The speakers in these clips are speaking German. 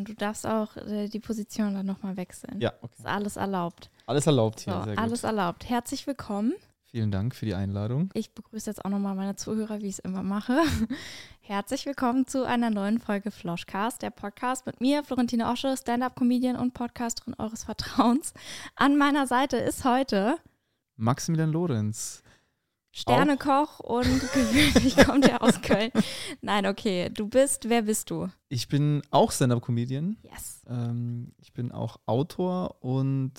Und du darfst auch äh, die Position dann nochmal wechseln. Ja, okay. Ist alles erlaubt. Alles erlaubt hier, So, sehr gut. alles erlaubt. Herzlich willkommen. Vielen Dank für die Einladung. Ich begrüße jetzt auch nochmal meine Zuhörer, wie ich es immer mache. Herzlich willkommen zu einer neuen Folge Floschcast, der Podcast mit mir, Florentine Osche, Stand-Up-Comedian und Podcasterin eures Vertrauens. An meiner Seite ist heute Maximilian Lorenz. Sternekoch und gewöhnlich kommt er aus Köln. Nein, okay. Du bist, wer bist du? Ich bin auch Stand-Up-Comedian. Yes. Ähm, ich bin auch Autor und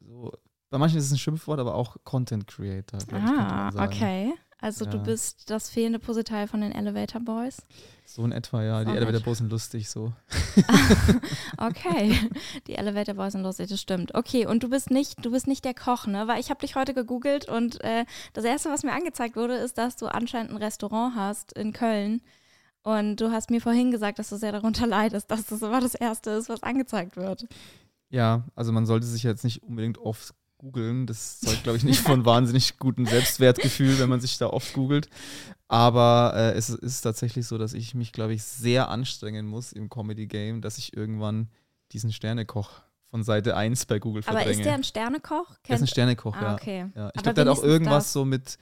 so, bei manchen ist es ein Schimpfwort, aber auch Content Creator. Ah, okay. Also du Ja. bist das fehlende Puzzleteil von den Elevator Boys. So in etwa, ja. So die Elevator. Boys sind lustig so. Okay, die Elevator Boys sind lustig, das stimmt. Okay, und du bist nicht, du bist nicht der Koch, ne? Weil ich habe dich heute gegoogelt und äh, das erste, was mir angezeigt wurde, ist, dass du anscheinend ein Restaurant hast in Köln. Und du hast mir vorhin gesagt, dass du sehr darunter leidest, dass das immer das Erste ist, was angezeigt wird. Ja, also man sollte sich jetzt nicht unbedingt oft googeln. Das zeugt, glaube ich, nicht von wahnsinnig gutem Selbstwertgefühl, wenn man sich da oft googelt. Aber äh, es ist tatsächlich so, dass ich mich, glaube ich, sehr anstrengen muss im Comedy-Game, dass ich irgendwann diesen Sternekoch von Seite 1 bei Google Aber verdränge. ist der ein Sternekoch? Der ist ein Sternekoch, ah, ja. okay. ja. Ich Aber glaube, der hat auch irgendwas das. so mit,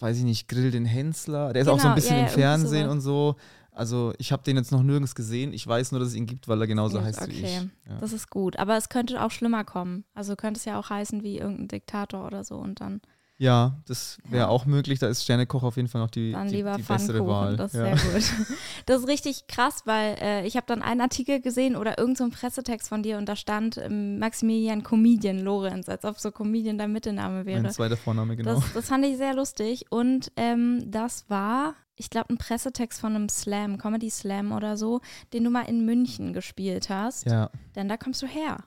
weiß ich nicht, Grill den Hensler. Der ist auch so Genau, ein bisschen ja, ja, im Fernsehen sowas. und so. Also ich habe den jetzt noch nirgends gesehen. Ich weiß nur, dass es ihn gibt, weil er genauso Ja, heißt wie ich. okay. Ja. Das ist gut. Aber es könnte auch schlimmer kommen. Also könnte es ja auch heißen wie irgendein Diktator oder so und dann, Ja, das wäre Ja. auch möglich. Da ist Sternekoch auf jeden Fall noch die, dann die, lieber die bessere. Wahl. Das ist ja. sehr gut. Das ist richtig krass, weil äh, ich habe dann einen Artikel gesehen oder irgendeinen so Pressetext von dir und da stand ähm, Maximilian Comedian Lorenz, als ob so Comedian dein Mittelname wäre. Mein zweiter Vorname, genau. Das, das fand ich sehr lustig. Und ähm, das war, ich glaube, ein Pressetext von einem Slam, Comedy Slam oder so, den du mal in München gespielt hast. ja. Denn da kommst du her.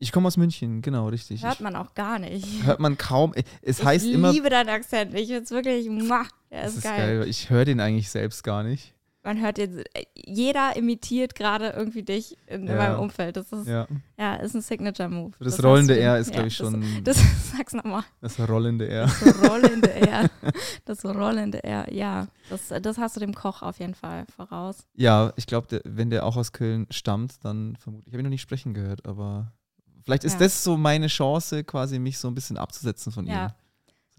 Ich komme aus München, genau, richtig. Hört man auch gar nicht. Ich, hört man kaum. Es heißt ich immer. liebe deinen Akzent. Ich finde es wirklich, muah, der das ist, ist geil. geil. Ich höre den eigentlich selbst gar nicht. Man hört jetzt, äh, jeder imitiert gerade irgendwie dich in, in Ja. meinem Umfeld. Das ist, ja, Ja. ist ein Signature-Move. Das, hast rollende R ist, glaube ich, das- schon. Das, sag's nochmal. Das rollende R. Das rollende R. Das rollende R, ja. Das, das hast du dem Koch auf jeden Fall voraus. Ja, ich glaube, wenn der auch aus Köln stammt, dann vermutlich. Ich habe ihn noch nicht sprechen gehört, aber vielleicht ist Ja. das so meine Chance, quasi mich so ein bisschen abzusetzen von Ja, ihm.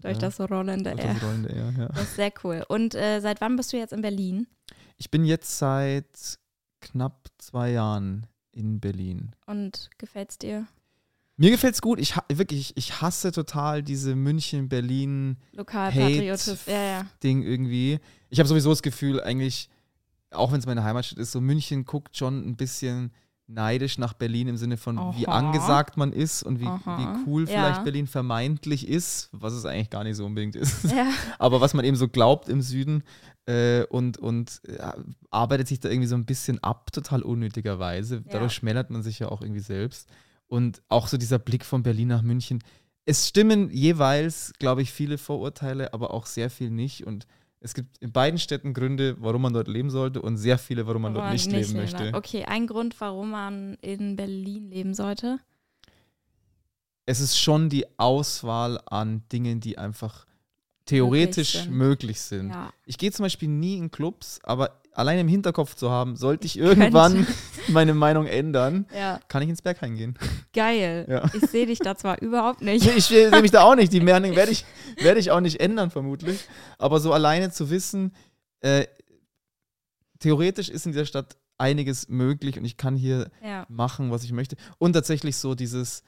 Durch Ja, das rollende durch das rollende R, ja. Das ist sehr cool. Und äh, seit wann bist du jetzt in Berlin? Ich bin jetzt seit knapp zwei Jahren in Berlin. Und gefällt's dir? Mir gefällt's gut. Ich wirklich, ich hasse total diese München-Berlin Lokalpatriotismus. Ja, ja. Ding irgendwie. Ich habe sowieso das Gefühl, eigentlich, auch wenn es meine Heimatstadt ist, so München guckt schon ein bisschen neidisch nach Berlin im Sinne von, wie Aha. angesagt man ist und wie, wie cool Ja. vielleicht Berlin vermeintlich ist, was es eigentlich gar nicht so unbedingt ist. ja. Aber was man eben so glaubt im Süden äh, und, und äh, arbeitet sich da irgendwie so ein bisschen ab, total unnötigerweise. Dadurch schmälert man sich ja auch irgendwie selbst. Und auch so dieser Blick von Berlin nach München. Es stimmen jeweils, glaube ich, viele Vorurteile, aber auch sehr viel nicht. Und es gibt in beiden Städten Gründe, warum man dort leben sollte und sehr viele, warum man Warum dort nicht, leben darf. möchte. Okay, ein Grund, warum man in Berlin leben sollte. Es ist schon die Auswahl an Dingen, die einfach theoretisch sind. möglich sind. Ja. Ich gehe zum Beispiel nie in Clubs, aber allein im Hinterkopf zu haben, sollte ich irgendwann meine Meinung ändern, ja, kann ich ins Berghain gehen. geil. Ja. Ich sehe dich da zwar überhaupt nicht. Nee, ich sehe mich da auch nicht. Die Meinung werde ich, werde ich auch nicht ändern, vermutlich. Aber so alleine zu wissen, äh, theoretisch ist in dieser Stadt einiges möglich und ich kann hier Ja, machen, was ich möchte. Und tatsächlich so dieses,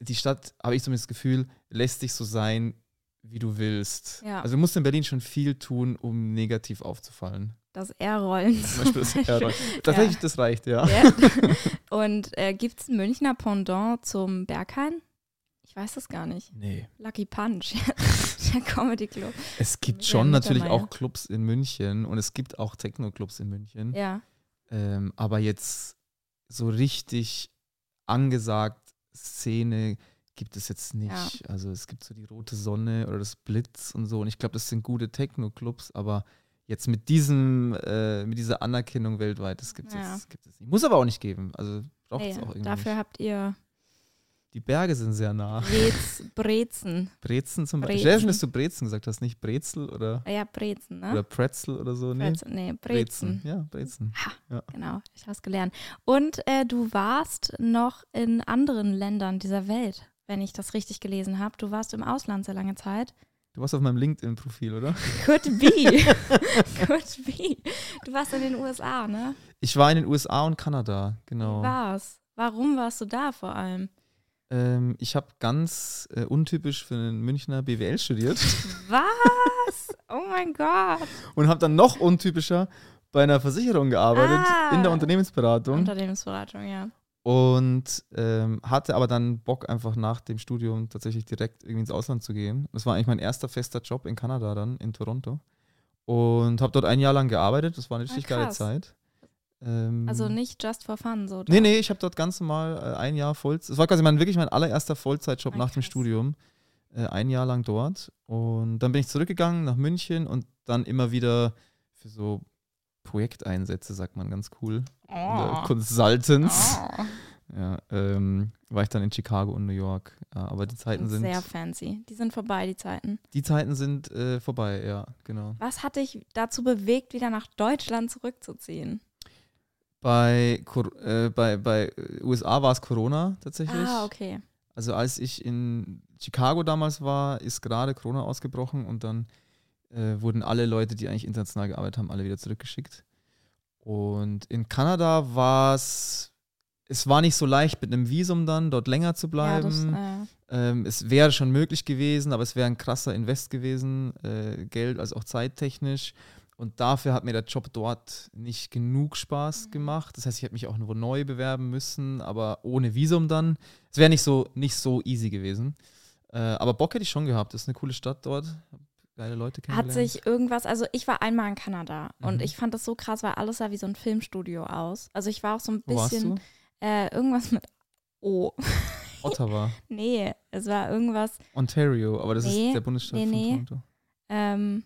die Stadt, habe ich zumindest das Gefühl, lässt dich so sein, wie du willst. Ja. Also du musst in Berlin schon viel tun, um negativ aufzufallen. Das R-Rollen. Zum Beispiel das. Tatsächlich, reicht, ja. Ja. Und äh, gibt es ein Münchner Pendant zum Berghain? Ich weiß das gar nicht. Nee. Lucky Punch, der Comedy Club. Es gibt Ja, schon natürlich auch Clubs in München und es gibt auch Techno-Clubs in München. Ja, Ähm, aber jetzt so richtig angesagt Szene gibt es jetzt nicht. Also es gibt so die Rote Sonne oder das Blitz und so. Und ich glaube, das sind gute Techno-Clubs, aber jetzt mit diesem, äh, mit dieser Anerkennung weltweit, das gibt es Ja. jetzt, nicht. Muss aber auch nicht geben. Also braucht es auch irgendwie dafür nicht. habt ihr Die Berge sind sehr nah. Brez, Brezen. Brezen zum Beispiel. Brezen. Dass du Brezen gesagt hast, nicht Brezel oder, Ja, Brezen, ne? oder Pretzel oder so. Nee, Brezen, nee, Brezen. Ja, Brezen. Ja. Genau, ich habe es gelernt. Und äh, du warst noch in anderen Ländern dieser Welt, wenn ich das richtig gelesen habe. Du warst im Ausland sehr lange Zeit. Du warst auf meinem LinkedIn-Profil, oder? Could be. Could be. Du warst in den USA, ne? Ich war in den USA und Kanada, genau. Wie war's? Warum warst du da vor allem? Ähm, ich habe ganz äh, untypisch für einen Münchner BWL studiert Was? Oh mein Gott. und habe dann noch untypischer bei einer Versicherung gearbeitet, Ah. in der Unternehmensberatung. Unternehmensberatung, ja. Und ähm, hatte aber dann Bock, einfach nach dem Studium tatsächlich direkt irgendwie ins Ausland zu gehen. Das war eigentlich mein erster fester Job in Kanada dann, in Toronto. Und habe dort ein Jahr lang gearbeitet. Das war eine Ah, richtig geile krass. Zeit. Ähm, Also nicht just for fun, so. Nee, nee, ich habe dort ganz normal äh, ein Jahr Vollzeit. Es war quasi mein, wirklich mein allererster Vollzeitjob Ah, nach dem krass. Studium. Äh, ein Jahr lang dort. Und dann bin ich zurückgegangen nach München und dann immer wieder für so Projekteinsätze, sagt man ganz cool. Oh. Consultants. Oh. Ja, ähm, war ich dann in Chicago und New York. Ja, aber die Zeiten sind. Sehr fancy. Die sind vorbei, die Zeiten. Die Zeiten sind äh, vorbei, ja, genau. Was hat dich dazu bewegt, wieder nach Deutschland zurückzuziehen? Bei, äh, bei, bei äh, USA war es Corona tatsächlich. Ah, okay. Also als ich in Chicago damals war, ist gerade Corona ausgebrochen und dann äh, wurden alle Leute, die eigentlich international gearbeitet haben, alle wieder zurückgeschickt. Und in Kanada war es, es war nicht so leicht mit einem Visum dann dort länger zu Ja, das, bleiben. äh, ähm, es wäre schon möglich gewesen, aber es wäre ein krasser Invest gewesen, äh, Geld als auch zeittechnisch. Und dafür hat mir der Job dort nicht genug Spaß Mhm. gemacht. Das heißt, ich hätte mich auch nur neu bewerben müssen, aber ohne Visum dann. Es wäre nicht so, nicht so easy gewesen. Äh, aber Bock hätte ich schon gehabt. Das ist eine coole Stadt dort. Geile Leute hat kennengelernt. sich irgendwas, also ich war einmal in Kanada und Mhm. ich fand das so krass, weil alles sah wie so ein Filmstudio aus. Also ich war auch so ein bisschen äh, irgendwas mit O. Ottawa. nee, es war irgendwas, Ontario, aber das Nee, ist der Bundesstaat nee, von nee. Toronto. ähm,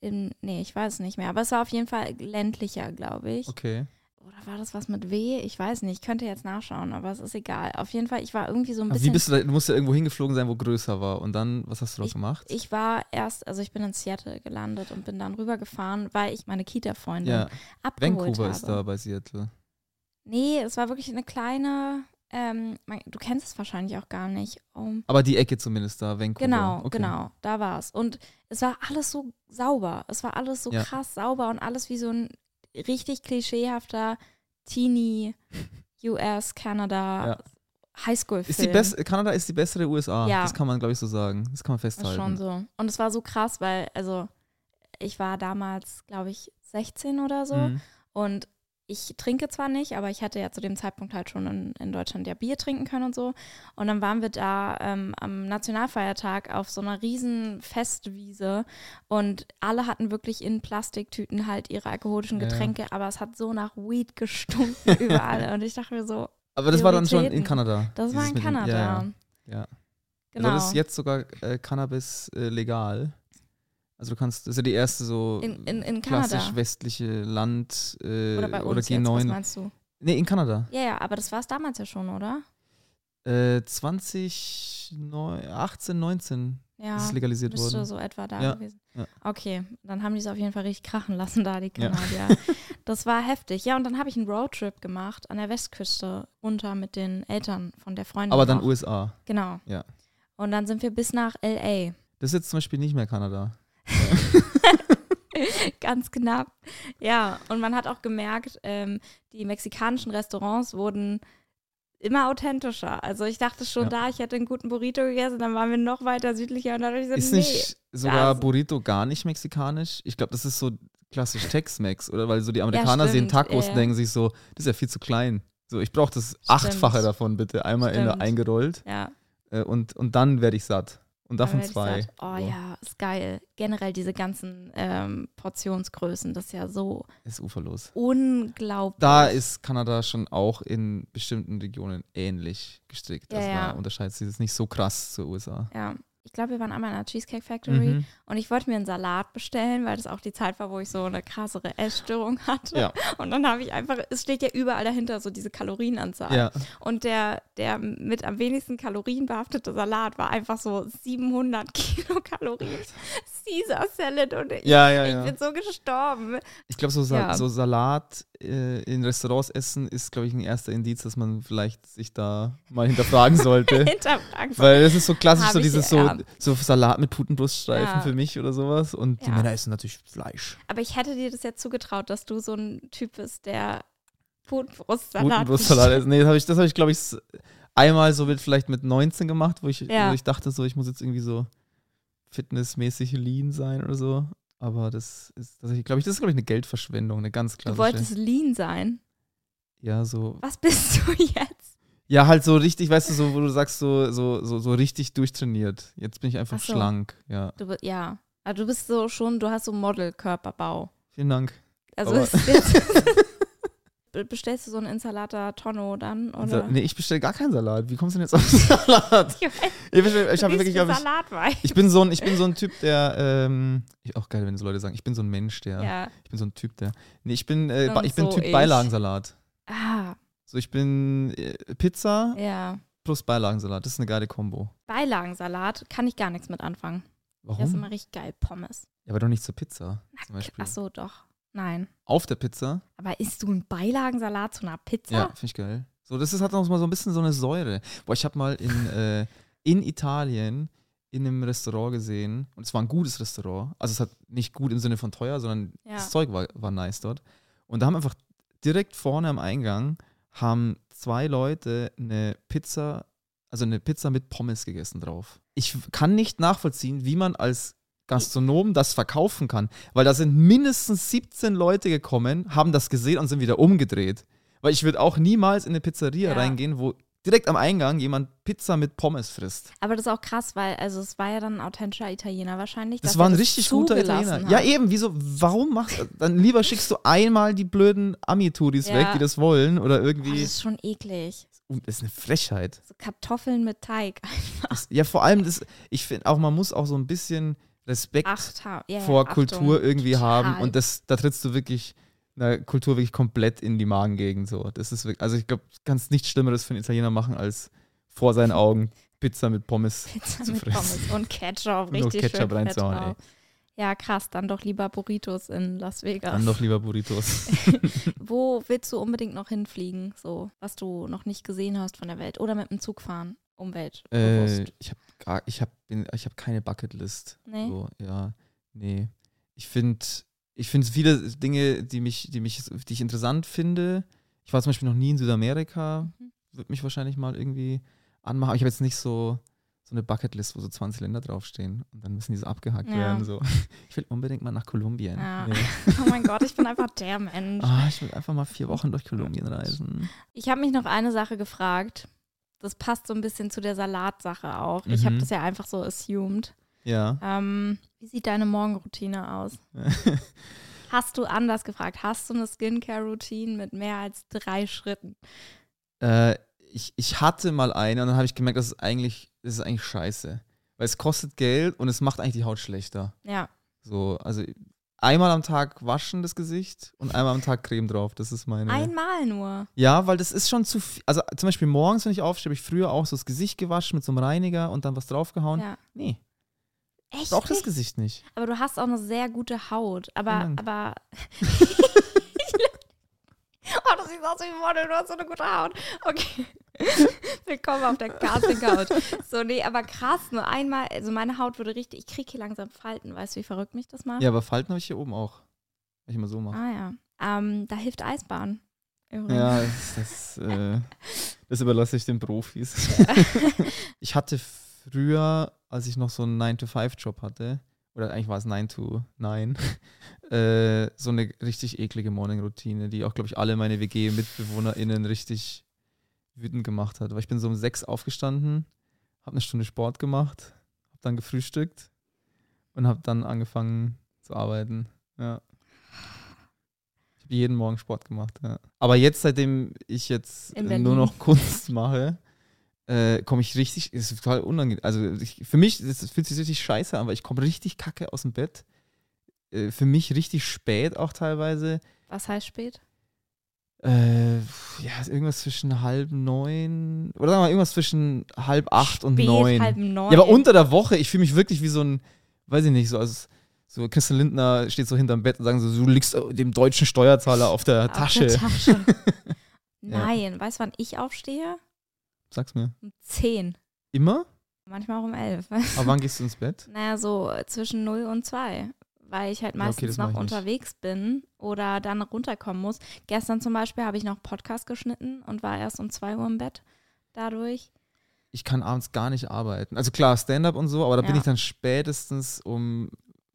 in, nee, ich weiß es nicht mehr, aber es war auf jeden Fall ländlicher, glaube ich. Okay. Oder war das was mit W? Ich weiß nicht, ich könnte jetzt nachschauen, aber es ist egal. Auf jeden Fall, ich war irgendwie so ein Aber bisschen wie bist du da? Du musst ja irgendwo hingeflogen sein, wo größer war. Und dann, was hast du dort gemacht? Ich war erst, also ich bin in Seattle gelandet und bin dann rübergefahren, weil ich meine Kita-Freundin ja, abgeholt Vancouver habe. ist da bei Seattle. Nee, es war wirklich eine kleine, ähm, du kennst es wahrscheinlich auch gar nicht. Um, Aber die Ecke zumindest da, Vancouver. genau, okay. genau, da war es. Und es war alles so sauber. Es war alles so Ja. krass sauber und alles wie so ein richtig klischeehafter Teenie US, Kanada, Ja. Highschool-Film. Ist die best Kanada ist die bessere USA. Ja. Das kann man, glaube ich, so sagen. Das kann man Das ist festhalten. schon so. Und es war so krass, weil, also, ich war damals, glaube ich, 16 oder so. Mhm. Und ich trinke zwar nicht, aber ich hatte ja zu dem Zeitpunkt halt schon in, in Deutschland ja Bier trinken können und so. Und dann waren wir da ähm, am Nationalfeiertag auf so einer riesen Festwiese und alle hatten wirklich in Plastiktüten halt ihre alkoholischen Ja, ja. Getränke, aber es hat so nach Weed gestunken überall. Und ich dachte mir so, Aber das war dann schon in. Kanada. das war in dem- Kanada. Ja, ja. ja. Genau. Also das ist jetzt sogar äh, Cannabis äh, legal. Also du kannst, das ist ja die erste so In- in- in klassisch westliche Land äh, oder bei oder uns jetzt, was G9. meinst du? nee, in Kanada. Ja, ja, aber das war es damals ja schon, oder? Äh, 2018, 19 Ja. ist es legalisiert Müsste worden. so etwa da Ja, gewesen. ja. Okay, dann haben die es auf jeden Fall richtig krachen lassen da, die Ja. Kanadier. das war heftig. Ja, und dann habe ich einen Roadtrip gemacht an der Westküste runter mit den Eltern von der Freundin. Aber dann auch. USA. Genau. Ja. Und dann sind wir bis nach L.A. Das ist jetzt zum Beispiel nicht mehr Kanada. Ganz knapp. Ja, und man hat auch gemerkt, ähm, die mexikanischen Restaurants wurden immer authentischer. Also ich dachte schon Ja. da, ich hätte einen guten Burrito gegessen, dann waren wir noch weiter südlicher und ich so, Ist nee. nicht sogar das- Burrito gar nicht mexikanisch? Ich glaube, das ist so klassisch Tex-Mex, oder? Weil so die Amerikaner sehen stimmt, Tacos ja, und ja. denken sich so, das ist ja viel zu klein. So, ich brauche das Achtfache davon bitte. Einmal in, Stimmt. eingerollt Ja, äh, und, und dann werde ich satt. Und davon zwei. satt. Oh So. ja, ist geil. Generell diese ganzen ähm, Portionsgrößen, das ist ja so Ist uferlos. unglaublich. Da ist Kanada schon auch in bestimmten Regionen ähnlich gestrickt. Ja, also ja. da unterscheidet sich das nicht so krass zur USA. Ja. Ich glaube, wir waren einmal in einer Cheesecake Factory Mhm. und ich wollte mir einen Salat bestellen, weil das auch die Zeit war, wo ich so eine krassere Essstörung hatte. Ja. Und dann habe ich einfach, es steht ja überall dahinter so diese Kalorienanzahl. Ja. Und der, der mit am wenigsten Kalorien behaftete Salat war einfach so 700 Kilokalorien. Caesar Salad und ich, Ja, ich bin so gestorben. Ich glaube, so, Sa so Salat äh, in Restaurants essen ist, glaube ich, ein erster Indiz, dass man vielleicht sich da mal hinterfragen sollte. Hinterfragen. Weil das ist so klassisch, so dieses so, ja. so Salat mit Putenbruststreifen Ja. für mich oder sowas. Und die Ja. Männer essen natürlich Fleisch. Aber ich hätte dir das jetzt zugetraut, dass du so ein Typ bist, der Putenbrustsalat Putenbrustsalat essen. Nee, das habe ich, hab ich glaube ich, einmal so mit, vielleicht mit 19 gemacht, wo ich, Ja. wo ich dachte, so, ich muss jetzt irgendwie so fitnessmäßig lean sein oder so. Aber das ist, das, glaube ich, das ist, glaube ich, eine Geldverschwendung, eine ganz Du klassische. wolltest lean sein. ja, so. Was bist du jetzt? Ja, halt so richtig, weißt du, so, wo du sagst, so, so, so, so richtig durchtrainiert. Jetzt bin ich einfach Ach so. schlank. Ja. Du, ja. Also du bist so schon, du hast so Modelkörperbau. Vielen Dank. Also Aber- ist jetzt bestellst du so einen Insalata Tonno dann oder? Nee, ich bestelle gar keinen Salat. Wie kommst du denn jetzt auf Salat? Ich Ich, bestell, ich wirklich, ich, ich bin so ein, ich bin so ein Typ, der, ähm, auch geil, wenn so Leute sagen, ich bin so ein Mensch, der, Ja. ich bin so ein Typ, der, nee, ich bin, äh, ich bin so Typ. Beilagensalat. Ah, So, ich bin äh, Pizza ja. plus Beilagensalat. Das ist eine geile Kombo. Beilagensalat kann ich gar nichts mit anfangen. Das ist Warum? immer richtig geil. Pommes. Ja, aber doch nicht zur Pizza, zum Beispiel. Ach so, doch. Nein. Auf der Pizza, Aber isst du einen Beilagensalat zu einer Pizza? ja, finde ich geil. So, das ist, hat noch mal so ein bisschen so eine Säure. Boah, ich habe mal in, äh, in Italien in einem Restaurant gesehen, und es war ein gutes Restaurant. Also es hat nicht gut im Sinne von teuer, sondern Ja. das Zeug war, war nice dort. Und da haben einfach direkt vorne am Eingang haben zwei Leute eine Pizza, also eine Pizza mit Pommes gegessen drauf. Ich kann nicht nachvollziehen, wie man als Gastronom das verkaufen kann, weil da sind mindestens 17 Leute gekommen, haben das gesehen und sind wieder umgedreht. Weil ich würde auch niemals in eine Pizzeria Ja. reingehen, wo direkt am Eingang jemand Pizza mit Pommes frisst. Aber das ist auch krass, weil also es war ja dann ein authentischer Italiener wahrscheinlich. Das war ein richtig guter Italiener. hat. Ja, eben, wieso, warum machst du, dann lieber schickst du einmal die blöden Ami-Touris Ja. weg, die das wollen, oder Oh, das irgendwie, ist schon eklig. Uh, das ist eine Frechheit. So Kartoffeln mit Teig. Das, ja, vor allem, das, ich finde auch, man muss auch so ein bisschen Respekt Acht ha ja, ja, vor Achtung. Kultur irgendwie haben Total. und das, da trittst du wirklich einer Kultur wirklich komplett in die Magengegend, so. Das ist wirklich, also ich glaube, du kannst nichts Schlimmeres für einen Italiener machen, als vor seinen Augen Pizza mit Pommes Pizza zu mit fressen. Pommes und Ketchup. Und Richtig Ketchup schön drauf. Ja, krass. Dann doch lieber Burritos in Las Vegas. Dann doch lieber Burritos. Wo willst du unbedingt noch hinfliegen? So, was du noch nicht gesehen hast von der Welt? Oder mit dem Zug fahren? Umwelt. Äh, ich habe gar, ich habe, ich habe keine Bucketlist. Nee? So, ja, nee. Ich finde, ich finde viele Dinge, die mich, die mich, die ich interessant finde. Ich war zum Beispiel noch nie in Südamerika. Mhm. Würde mich wahrscheinlich mal irgendwie anmachen. Aber ich habe jetzt nicht so, so eine Bucketlist, wo so 20 Länder draufstehen und dann müssen die so abgehakt Ja. werden. So. Ich will unbedingt mal nach Kolumbien. Ja. Nee. Oh mein Gott, ich bin einfach der Mensch. Ah, ich will einfach mal vier Wochen durch Kolumbien reisen. Ich habe mich noch eine Sache gefragt. Das passt so ein bisschen zu der Salatsache auch. Ich habe Mhm. das ja einfach so assumed. Ja. Ähm, wie sieht deine Morgenroutine aus? Hast du anders gefragt? Hast du eine Skincare-Routine mit mehr als drei Schritten? Äh, ich, ich hatte mal eine und dann habe ich gemerkt, das ist eigentlich, das ist eigentlich scheiße. Weil es kostet Geld und es macht eigentlich die Haut schlechter. Ja. So, also einmal am Tag waschen das Gesicht und einmal am Tag Creme drauf. Das ist meine. Einmal nur. Ja, weil das ist schon zu viel. Also zum Beispiel morgens, wenn ich aufstehe, habe ich früher auch so das Gesicht gewaschen mit so einem Reiniger und dann was draufgehauen. Ja. Nee, Echt? ich brauche das? Gesicht nicht. Aber du hast auch eine sehr gute Haut. Aber, aber. oh, das sieht aus wie Model, du hast so eine gute Haut. Okay. Willkommen auf der Casting Couch. So, nee, aber krass, nur einmal, also meine Haut würde richtig, ich kriege hier langsam Falten, weißt du, wie verrückt mich das macht? Ja, aber Falten habe ich hier oben auch. Wenn ich mal so mache. Ah ja. Ähm, da hilft Eisbahn. Übrigens. Ja, das, das, äh, das überlasse ich den Profis. ich hatte früher, als ich noch so einen 9-to-5-Job hatte, oder eigentlich war es 9 to 9, äh, so eine richtig eklige Morning-Routine, die auch, glaube ich, alle meine WG-MitbewohnerInnen richtig wütend gemacht hat. Weil ich bin so um 6 aufgestanden, habe eine Stunde Sport gemacht, habe dann gefrühstückt und habe dann angefangen zu arbeiten. Ja. Ich habe jeden Morgen Sport gemacht, ja. Aber jetzt, seitdem ich jetzt nur noch Kunst mache, äh, komme ich richtig, ist total unangenehm. Also ich, für mich, das fühlt sich richtig scheiße an, weil ich komme richtig kacke aus dem Bett. Äh, für mich richtig spät auch teilweise. Was heißt spät? Äh, ja, irgendwas zwischen halb neun oder sagen wir mal irgendwas zwischen halb acht und Spät, neun. halb neun. Ja, aber unter der Woche, ich fühle mich wirklich wie so ein, weiß ich nicht, so als so Christian Lindner steht so hinterm Bett und sagen so, du liegst dem deutschen Steuerzahler auf der Auf Tasche. der Tasche. Nein, weißt du, wann ich aufstehe? Sag's mir. Um 10. Immer? Manchmal auch um 11. Aber wann gehst du ins Bett? naja, so zwischen 0 und 2. Weil ich halt Ja, okay, meistens das mach noch ich nicht. unterwegs bin oder dann runterkommen muss. Gestern zum Beispiel habe ich noch Podcast geschnitten und war erst um 2 Uhr im Bett. Dadurch. Ich kann abends gar nicht arbeiten. Also klar, Stand-up und so, aber da bin Ja. ich dann spätestens um,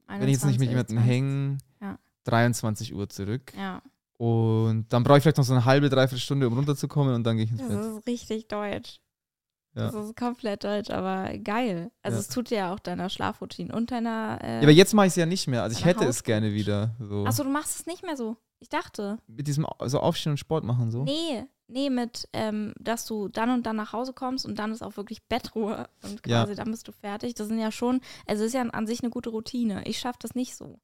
wenn ich jetzt nicht mit 21, jemandem 20. hänge, Ja. 23 Uhr zurück. Ja, Und dann brauche ich vielleicht noch so eine halbe, dreiviertel Stunde, um runterzukommen und dann gehe ich ins das Bett. ist richtig deutsch. Ja. Das ist komplett deutsch, aber geil. Also Ja. es tut ja auch deiner Schlafroutine und deiner. Äh, Ja, aber jetzt mache ich es ja nicht mehr. Also ich hätte es Haut gerne wieder. So. Achso, du machst es nicht mehr so. Ich dachte. Mit diesem Au- so Aufstehen und Sport machen so. Nee, nee, mit, ähm, dass du dann und dann nach Hause kommst und dann ist auch wirklich Bettruhe und Ja. quasi dann bist du fertig. Das sind ja schon, also ist ja an sich eine gute Routine. Ich schaffe das nicht so.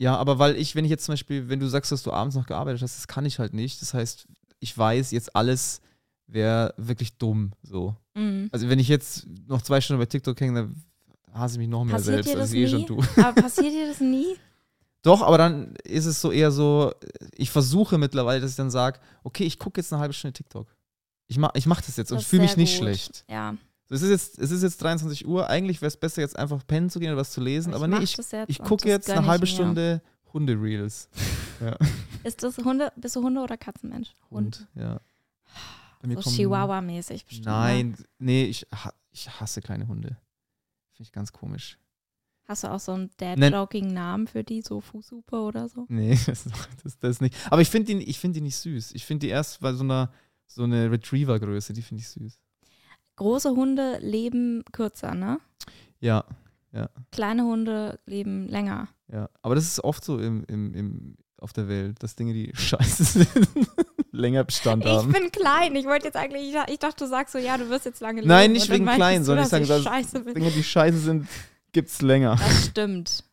Ja, aber weil ich, wenn ich jetzt zum Beispiel, wenn du sagst, dass du abends noch gearbeitet hast, das kann ich halt nicht. Das heißt, ich weiß, jetzt alles wäre wirklich dumm. So. Mhm. Also wenn ich jetzt noch zwei Stunden bei TikTok hänge, dann hasse ich mich noch mehr Passiert selbst, als ich eh schon tue. Aber passiert dir das nie? Doch, aber dann ist es so eher so, ich versuche mittlerweile, dass ich dann sage, okay, ich gucke jetzt eine halbe Stunde TikTok. Ich mache ich mach das jetzt und Das ist fühle mich nicht gut. schlecht. Ja. So, es, ist jetzt, es ist jetzt 23 Uhr, eigentlich wäre es besser, jetzt einfach pennen zu gehen oder was zu lesen, aber nee, ich, ich und gucke jetzt eine ich halbe. Stunde Hunde-Reels. Ist das Hunde, bist du Hunde- oder Katzenmensch? Hund, ja. Bei mir So Chihuahua-mäßig bestimmt. ne? Nein, nee, ich, ich hasse kleine Hunde. Finde ich ganz komisch. Hast du auch so einen Nenn- Dad-Joking-Namen für die, so Fußsuppe oder so? Nee, das, das, das nicht. Aber ich finde die, ich find die nicht süß. Ich finde die erst bei so einer so eine Retriever-Größe, die finde ich süß. Große Hunde leben kürzer, ne? Ja, Kleine Hunde leben länger. ja. Aber das ist oft so im, im, im, auf der Welt, dass Dinge, die scheiße sind, länger Bestand Ich haben. bin klein. Ich wollte jetzt eigentlich, ich dachte- ich du sagst so, ja, du wirst jetzt lange leben. Nein, nicht wegen klein, sondern ich sage, dass scheiße. Dinge, die scheiße sind, gibt's länger. Das stimmt.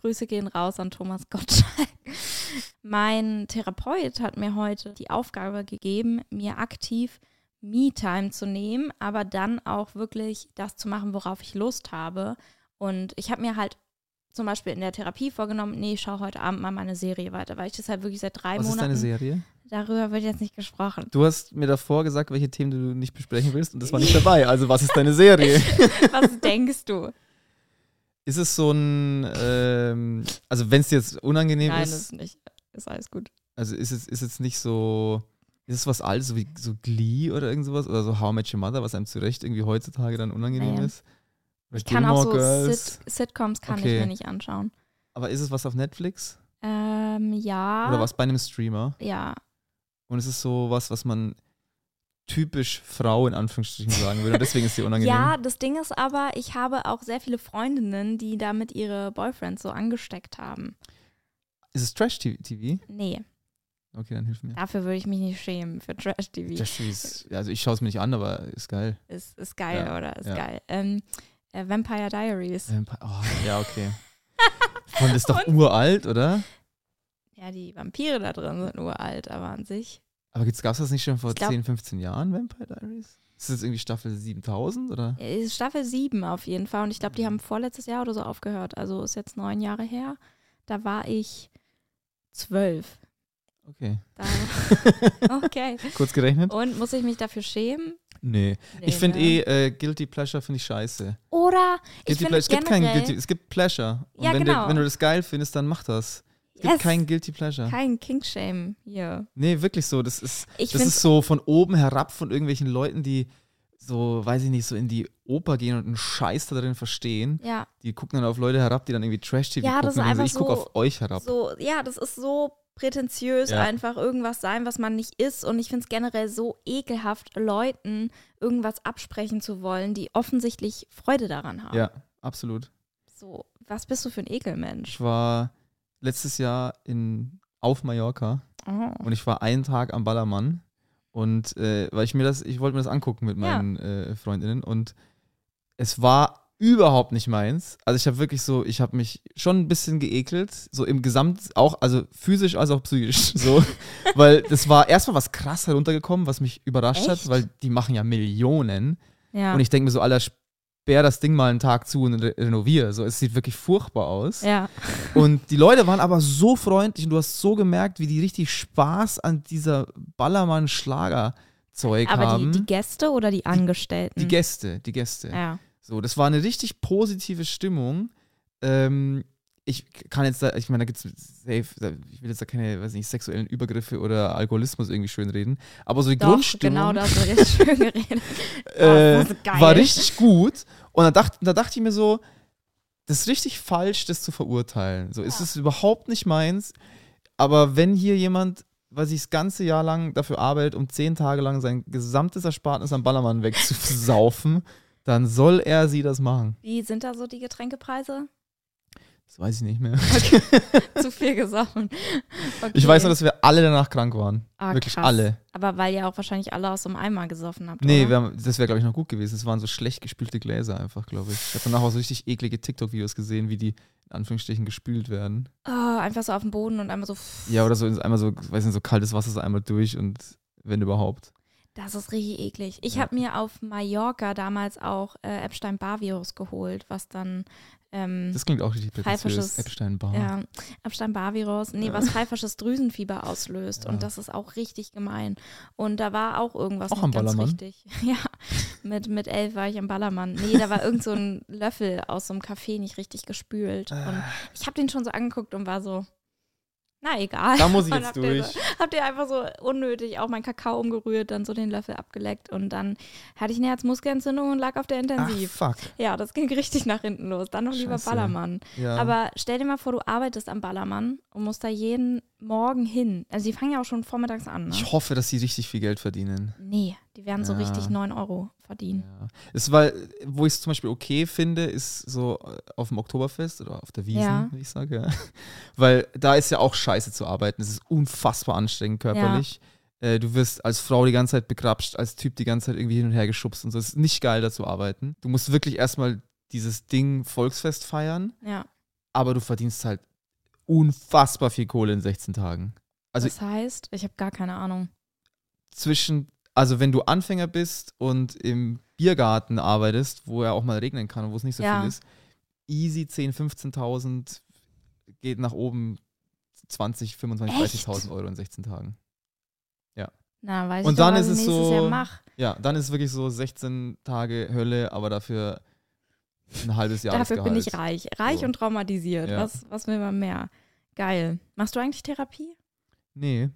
Grüße gehen raus an Thomas Gottschalk. Mein Therapeut hat mir heute die Aufgabe gegeben, mir aktiv Me-Time zu nehmen, aber dann auch wirklich das zu machen, worauf ich Lust habe. Und ich habe mir halt zum Beispiel in der Therapie vorgenommen, nee, ich schaue heute Abend mal meine Serie weiter, weil ich das halt wirklich seit drei Was ist Monaten. deine Serie? Darüber wird jetzt nicht gesprochen. Du hast mir davor gesagt, welche Themen du nicht besprechen willst und das war nicht dabei. Also was ist deine Serie? Was denkst du? Ist es so ein, ähm, also wenn es jetzt unangenehm Nein, ist, ist nicht. Ist alles gut. also ist es ist jetzt nicht so, ist es was Altes, so wie so Glee oder irgend sowas oder so How I Met Your Mother, was einem zu Recht irgendwie heutzutage dann unangenehm Nee. ist? Oder Ich kann auch so Gilmore Sit Sitcoms kann Okay. ich mir nicht anschauen. Aber ist es was auf Netflix Ähm, ja. oder was bei einem Streamer? Ja. Und ist es so was, was man typisch Frau in Anführungsstrichen sagen würde und deswegen ist sie unangenehm? Ja, das Ding ist aber, ich habe auch sehr viele Freundinnen, die damit ihre Boyfriends so angesteckt haben. Ist es Trash-TV? Nee, Okay, dann hilf mir. dafür würde ich mich nicht schämen für Trash-TV. Trash-TV ist, also ich schaue es mir nicht an, aber ist geil. Ist, ist geil, Ja, oder? Ist ja. geil. Ähm, äh, Vampire Diaries. Vampi- Oh, ja, okay. Und ist doch uralt, oder? Ja, die Vampire da drin sind uralt, aber an sich. Aber gab es das nicht schon vor Ich glaub- 10, 15 Jahren, Vampire Diaries? Ist das irgendwie Staffel 7000 oder? Ja, ist Staffel 7 auf jeden Fall. Und ich glaube, die haben vorletztes Jahr oder so aufgehört. Also ist jetzt neun Jahre her. Da war ich zwölf. Okay. Da, okay. Kurz gerechnet? Und muss ich mich dafür schämen? Nee. Nee, ich finde ne? eh, äh, Guilty Pleasure finde ich scheiße. Oder ich Guilty finde Pleasure, es gibt kein Guilty, es gibt Pleasure. Und Ja, wenn, genau. du, wenn du das geil findest, dann mach das. Es gibt yes, kein Guilty Pleasure. kein King-Shame hier. Nee, wirklich so. Das ist, Ich das ist so von oben herab von irgendwelchen Leuten, die so, weiß ich nicht, so in die Oper gehen und einen Scheiß da drin verstehen. ja, Die gucken dann auf Leute herab, die dann irgendwie Trash-TV Ja, gucken. das ist dann so, einfach ich gucke so- auf euch herab. so, ja, das ist so prätentiös, Ja. einfach irgendwas sein, was man nicht ist. Und ich finde es generell so ekelhaft, Leuten irgendwas absprechen zu wollen, die offensichtlich Freude daran haben. Ja, absolut. So, was bist du für ein Ekelmensch? Ich war letztes Jahr in, auf Mallorca Oh. und ich war einen Tag am Ballermann Und äh, weil ich mir das, ich wollte mir das angucken mit Ja. meinen äh, Freundinnen und es war überhaupt nicht meins. Also ich habe wirklich so, ich habe mich schon ein bisschen geekelt, so im Gesamt auch, also physisch als auch psychisch, so, weil das war erstmal was krass heruntergekommen, was mich überrascht hat, Echt? weil die machen ja Millionen Ja. und ich denke mir so, Alter, sperr das Ding mal einen Tag zu und re renovier. So, es sieht wirklich furchtbar aus. ja. Und die Leute waren aber so freundlich und du hast so gemerkt, wie die richtig Spaß an dieser Ballermann-Schlager-Zeug Aber die, haben. die Gäste oder die Angestellten? die Gäste, die Gäste. Ja. So, das war eine richtig positive Stimmung. Ähm, ich kann jetzt da, ich meine, da gibt es safe, da- ich will jetzt da keine, weiß nicht, sexuellen Übergriffe oder Alkoholismus irgendwie schönreden, aber so die Doch, Grundstimmung genau das wird jetzt schön geredet. äh, war richtig gut. Und da dachte, da dachte ich mir so, das ist richtig falsch, das zu verurteilen. So, es ist überhaupt nicht meins. Aber wenn hier jemand, weiß ich, das ganze Jahr lang dafür arbeitet, um zehn Tage lang sein gesamtes Erspartnis am Ballermann wegzusaufen, dann soll er sie das machen. Wie sind da so die Getränkepreise? Das weiß ich nicht mehr. Zu viel gesoffen. Okay. Ich weiß nur, dass wir alle danach krank waren. Ah, Wirklich krass. alle. Aber weil ihr auch wahrscheinlich alle aus so einem Eimer gesoffen habt. Nee, haben, das wäre, glaube ich, noch gut gewesen. Es waren so schlecht gespülte Gläser einfach, glaube ich. Ich habe danach auch so richtig eklige TikTok-Videos gesehen, wie die in Anführungsstrichen gespült werden. Oh, einfach so auf dem Boden und einmal so. Ja, oder so einmal so, weiß nicht, so kaltes Wasser so einmal durch und wenn überhaupt. Das ist richtig eklig. Ich Ja. habe mir auf Mallorca damals auch äh, Epstein-Barr-Virus geholt, was dann ähm, Das klingt auch richtig prätentiös. Epstein-Barr. ja, Epstein-Barr-Virus, nee, Ja. was pfeifisches Drüsenfieber auslöst. Ja. Und das ist auch richtig gemein. Und da war auch irgendwas Auch nicht am ganz Ballermann? richtig. Ja, mit, mit elf war ich am Ballermann. Nee, da war irgend so ein Löffel aus so einem Café nicht richtig gespült. Ah. Und ich habe den schon so angeguckt und war so, na egal. Da muss ich jetzt habt ihr durch. So, habt ihr einfach so unnötig auch meinen Kakao umgerührt, dann so den Löffel abgeleckt und dann hatte ich eine Herzmuskelentzündung und lag auf der Ach, Intensiv. fuck. ja, das ging richtig nach hinten los. Dann noch lieber Scheiße. Ballermann. Ja. Aber stell dir mal vor, du arbeitest am Ballermann und musst da jeden Morgen hin. Also die fangen ja auch schon vormittags an. Ne? ich hoffe, dass sie richtig viel Geld verdienen. Nee, die werden so Ja. richtig 9 Euro verdienen. Ja. Es war, wo ich es zum Beispiel okay finde, ist so äh, auf dem Oktoberfest oder auf der Wiesen, Ja. wie ich sage. Ja. Weil da ist ja auch scheiße zu arbeiten. Es ist unfassbar anstrengend körperlich. Äh, du wirst als Frau die ganze Zeit begrapscht, als Typ die ganze Zeit irgendwie hin und her geschubst und so. Es ist nicht geil, da zu arbeiten. Du musst wirklich erstmal dieses Ding Volksfest feiern, Ja. aber du verdienst halt unfassbar viel Kohle in 16 Tagen. Also das heißt, ich habe gar keine Ahnung. zwischen, also wenn du Anfänger bist und im Biergarten arbeitest, wo er auch mal regnen kann und wo es nicht so Ja. viel ist, easy 10, 15.000 geht nach oben 20, 25, Echt? 30.000 Euro in 16 Tagen. Na, weiß Und ich doch, dann was ist es nächstes so-. Ja, dann ist es wirklich so 16 Tage Hölle, aber dafür ein halbes Jahr. Dafür bin ich reich. Reich So. und traumatisiert. Ja. Was, was will man mehr? Geil. Machst du eigentlich Therapie? Nee.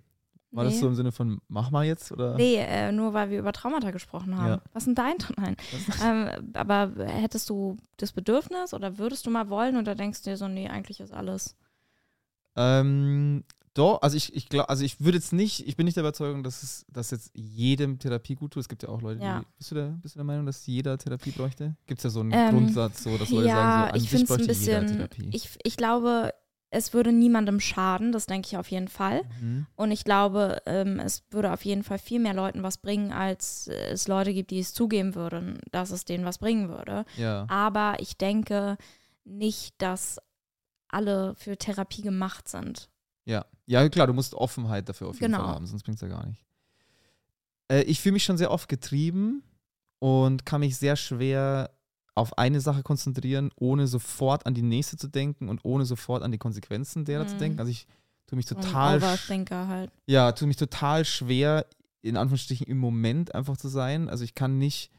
War das so im Sinne von, mach mal jetzt? Oder? Nee, äh, nur weil wir über Traumata gesprochen haben. Ja. Was ist denn dein Nein. Ähm, aber hättest du das Bedürfnis oder würdest du mal wollen oder denkst du dir so, nee, eigentlich ist alles. Ähm, doch, also ich, ich glaube, also ich würde jetzt nicht, ich bin nicht der Überzeugung, dass es, dass jetzt jedem Therapie gut tut. Es gibt ja auch Leute, Ja. die, bist du, der, bist du der Meinung, dass jeder Therapie bräuchte? Gibt es ja so einen Ähm, Grundsatz, so, dass Leute ja, sagen, so, an ich sich finde es ein bräuchte jeder bisschen. Therapie. Ich, ich glaube, es würde niemandem schaden, das denke ich auf jeden Fall. mhm. Und ich glaube, ähm, es würde auf jeden Fall viel mehr Leuten was bringen, als es Leute gibt, die es zugeben würden, dass es denen was bringen würde. Ja, Aber ich denke nicht, dass alle für Therapie gemacht sind. ja. Ja, klar, du musst Offenheit dafür auf jeden Genau. Fall haben, sonst bringt es ja gar nicht. Äh, ich fühle mich schon sehr oft getrieben und kann mich sehr schwer auf eine Sache konzentrieren, ohne sofort an die nächste zu denken und ohne sofort an die Konsequenzen derer zu Mhm. denken. Also ich tue mich total Overthinker halt. ja, tut mich total schwer, in Anführungsstrichen im Moment einfach zu sein. Also ich kann nicht,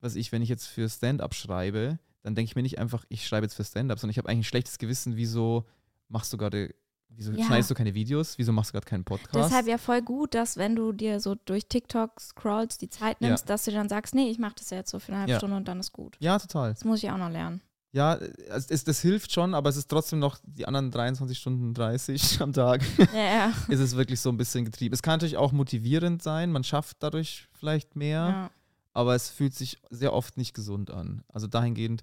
was ich, wenn ich jetzt für Stand-up schreibe, dann denke ich mir nicht einfach, ich schreibe jetzt für Stand-up, sondern ich habe eigentlich ein schlechtes Gewissen, wieso machst du gerade, wieso Ja. schneidest du keine Videos, wieso machst du gerade keinen Podcast? Deshalb ja voll gut, dass wenn du dir so durch TikTok scrollst, die Zeit Ja. nimmst, dass du dann sagst, nee, ich mache das jetzt so für eine halbe Ja. Stunde und dann ist gut. ja, total. Das muss ich auch noch lernen. Ja, es, es, das hilft schon, aber es ist trotzdem noch die anderen 23 Stunden 30 am Tag. Ja, ja. ist es wirklich so ein bisschen getrieben. Es kann natürlich auch motivierend sein, man schafft dadurch vielleicht mehr. ja. aber es fühlt sich sehr oft nicht gesund an. Also dahingehend,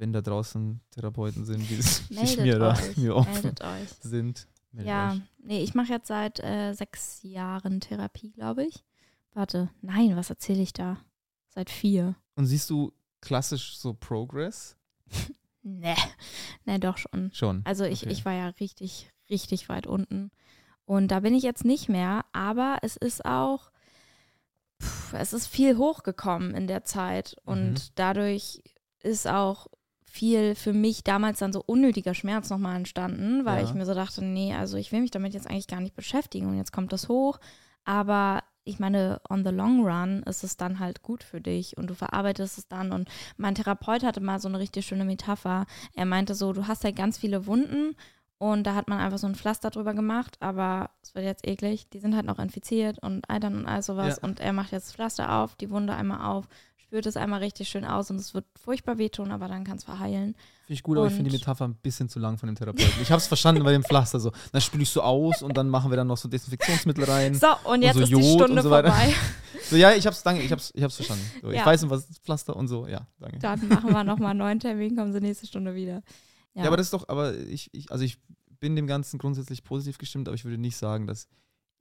wenn da draußen Therapeuten sind, die sich mir, da, mir offen sind. meldet Ja, euch. nee, ich mache jetzt seit äh, sechs Jahren Therapie, glaube ich. Warte, nein, was erzähle ich da? Seit vier. Und siehst du klassisch so Progress? Nee, nee, doch schon. Schon. Also ich, Okay. ich war ja richtig, richtig weit unten. Und da bin ich jetzt nicht mehr, aber es ist auch, pff, es ist viel hochgekommen in der Zeit. Und Mhm. dadurch ist auch viel für mich damals dann so unnötiger Schmerz nochmal entstanden, weil Ja. ich mir so dachte, nee, also ich will mich damit jetzt eigentlich gar nicht beschäftigen und jetzt kommt das hoch. Aber ich meine, on the long run ist es dann halt gut für dich und du verarbeitest es dann. Und mein Therapeut hatte mal so eine richtig schöne Metapher. Er meinte so, du hast halt ganz viele Wunden und da hat man einfach so ein Pflaster drüber gemacht, aber es wird jetzt eklig, die sind halt noch infiziert und Eitern und all sowas. Ja. Und er macht jetzt das Pflaster auf, die Wunde einmal auf, spürt es einmal richtig schön aus und es wird furchtbar wehtun, aber dann kann es verheilen. Finde ich gut, aber ich finde die Und- Metapher ein bisschen zu lang von dem Therapeuten. Ich habe es verstanden bei dem Pflaster so. Dann spüle ich so aus und dann machen wir dann noch so Desinfektionsmittel rein. So, und jetzt so ist die Jod und Stunde so vorbei. So, ja, ich hab's, danke, ich hab's, ich hab's verstanden. So, Ich Ja. weiß, um was Pflaster und so, ja, danke. Dann machen wir nochmal einen neuen Termin, kommen Sie nächste Stunde wieder. Ja. aber das ist doch, aber ich, ich, also ich bin dem Ganzen grundsätzlich positiv gestimmt, aber ich würde nicht sagen, dass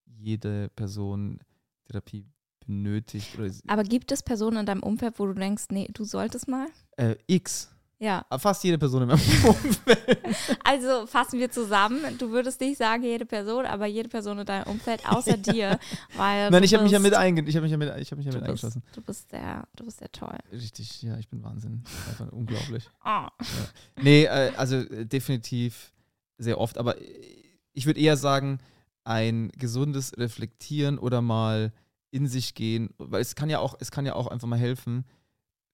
jede Person Therapie Oder aber gibt es Personen in deinem Umfeld, wo du denkst, nee, du solltest mal? äh, X. Ja, Fast jede Person in meinem Umfeld. also fassen wir zusammen. Du würdest nicht sagen, jede Person, aber jede Person in deinem Umfeld, außer dir. Weil Nein, ich habe mich ja mit, einge ich hab mich ja mit, ich hab mich ja du mit bist, eingeschlossen. du bist sehr, du bist sehr toll. Richtig, ja, ich bin Wahnsinn. Einfach unglaublich. Oh. Nee, äh, also äh, definitiv sehr oft, aber äh, ich würde eher sagen, ein gesundes Reflektieren oder mal in sich gehen, weil es kann ja auch, es kann ja auch einfach mal helfen,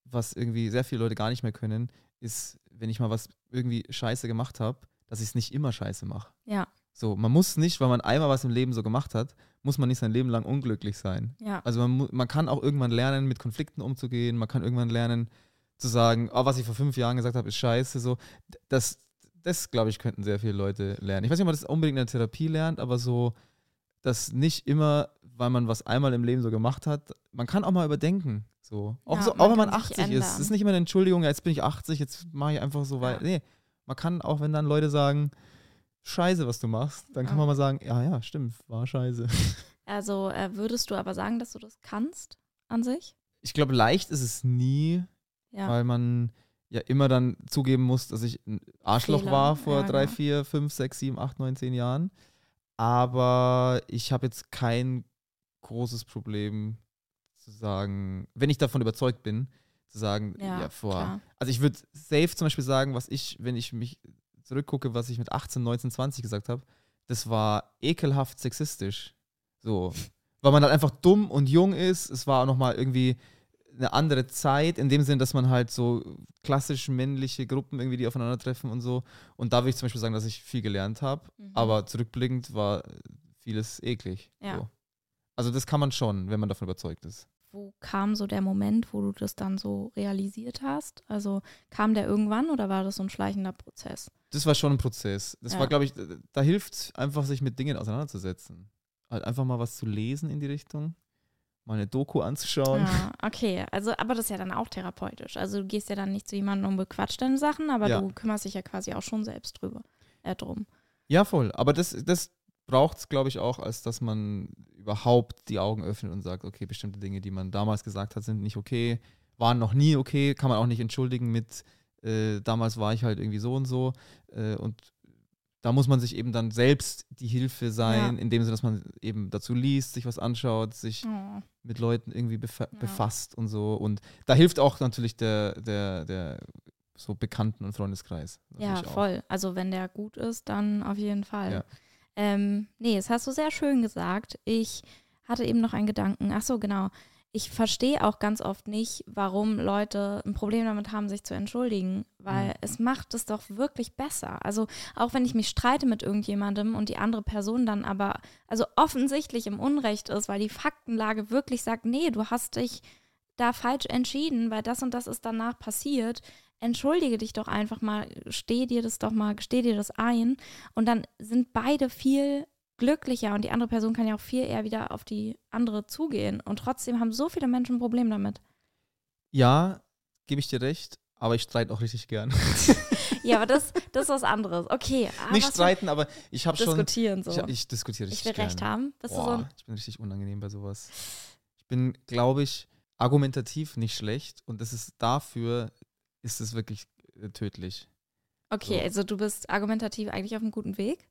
was irgendwie sehr viele Leute gar nicht mehr können, ist, wenn ich mal was irgendwie scheiße gemacht habe, dass ich es nicht immer scheiße mache. Ja, So, man muss nicht, weil man einmal was im Leben so gemacht hat, muss man nicht sein Leben lang unglücklich sein. ja. Also man, man kann auch irgendwann lernen, mit Konflikten umzugehen. Man kann irgendwann lernen, zu sagen, oh, was ich vor fünf Jahren gesagt habe, ist scheiße. So, das, das glaube ich, könnten sehr viele Leute lernen. Ich weiß nicht, ob man das unbedingt in der Therapie lernt, aber so, dass nicht immer, weil man was einmal im Leben so gemacht hat, man kann auch mal überdenken. So. Auch, Ja, so, auch wenn man kann sich 80 ist. Es ist nicht immer eine Entschuldigung, ja, jetzt bin ich 80, jetzt mache ich einfach so weiter. Nee, man kann auch, wenn dann Leute sagen, scheiße, was du machst, dann kann man mal sagen, ja, ja, stimmt, war scheiße. Also äh, würdest du aber sagen, dass du das kannst an sich? Ich glaube, leicht ist es nie, Ja. weil man ja immer dann zugeben muss, dass ich ein Arschloch Fehler, war vor ja, drei, genau. vier, fünf, sechs, sieben, acht, neun, zehn Jahren. Aber ich habe jetzt kein großes Problem zu sagen, wenn ich davon überzeugt bin, zu sagen, ja, Ja, vor. klar. Also ich würde safe zum Beispiel sagen, was ich, wenn ich mich zurückgucke, was ich mit 18, 19, 20 gesagt habe, das war ekelhaft sexistisch. So. Weil man halt einfach dumm und jung ist. Es war auch nochmal irgendwie eine andere Zeit, in dem Sinn, dass man halt so klassisch männliche Gruppen irgendwie, die aufeinandertreffen und so. Und da würde ich zum Beispiel sagen, dass ich viel gelernt habe. Mhm. Aber zurückblickend war vieles eklig. Ja. So. Also das kann man schon, wenn man davon überzeugt ist. Wo kam so der Moment, wo du das dann so realisiert hast? Also kam der irgendwann oder war das so ein schleichender Prozess? Das war schon ein Prozess. Das Ja. war, glaube ich, da hilft einfach, sich mit Dingen auseinanderzusetzen. Halt einfach mal was zu lesen in die Richtung, mal eine Doku anzuschauen. Ja, okay. Also, aber das ist ja dann auch therapeutisch. Also du gehst ja dann nicht zu jemandem und bequatscht deine Sachen, aber Ja. du kümmerst dich ja quasi auch schon selbst drüber, äh, drum. Ja, voll. Aber das, das braucht es, glaube ich, auch, als dass man überhaupt die Augen öffnet und sagt, okay, bestimmte Dinge, die man damals gesagt hat, sind nicht okay, waren noch nie okay, kann man auch nicht entschuldigen mit, äh, damals war ich halt irgendwie so und so. Äh, und da muss man sich eben dann selbst die Hilfe sein, Ja. in dem Sinne, dass man eben dazu liest, sich was anschaut, sich Oh. mit Leuten irgendwie befa Ja. befasst und so. Und da hilft auch natürlich der, der, der so Bekannten- und Freundeskreis. Ja, natürlich auch. voll. Also wenn der gut ist, dann auf jeden Fall. Ja. Ähm, nee, das hast du sehr schön gesagt. Ich hatte eben noch einen Gedanken. Ach so, genau. Ich verstehe auch ganz oft nicht, warum Leute ein Problem damit haben, sich zu entschuldigen, weil Mhm. es macht es doch wirklich besser. Also auch wenn ich mich streite mit irgendjemandem und die andere Person dann aber also offensichtlich im Unrecht ist, weil die Faktenlage wirklich sagt, nee, du hast dich da falsch entschieden, weil das und das ist danach passiert. Entschuldige dich doch einfach mal, steh dir das doch mal, gesteh dir das ein und dann sind beide viel glücklicher und die andere Person kann ja auch viel eher wieder auf die andere zugehen und trotzdem haben so viele Menschen ein Problem damit. Ja, gebe ich dir recht, aber ich streite auch richtig gern. Ja, aber das, das ist was anderes. Okay, aber Nicht streiten, aber ich habe schon. diskutieren so. Ich, ich diskutiere Ich richtig will recht gern. haben. So Boah, ein, ich bin richtig unangenehm bei sowas. Ich Ich bin, glaube ich, argumentativ nicht schlecht und das ist dafür ist es wirklich äh, tödlich. Okay, So. also du bist argumentativ eigentlich auf einem guten Weg.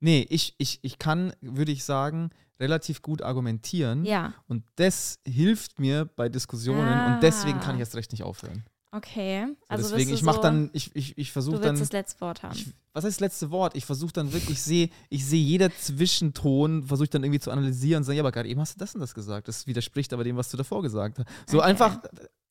Nee, ich, ich, ich kann, würde ich sagen, relativ gut argumentieren. Ja, Und das hilft mir bei Diskussionen und deswegen kann ich erst recht nicht aufhören. okay. So, Also deswegen, ich du mache so, dann, ich, ich, ich du versuche willst dann. das letzte Wort haben. Ich, was heißt das letzte Wort? Ich versuche dann wirklich, ich sehe ich sehe jeder Zwischenton, versuche ich dann irgendwie zu analysieren und sagen, ja, aber gerade eben hast du das und das gesagt. Das widerspricht aber dem, was du davor gesagt hast. So Okay. einfach,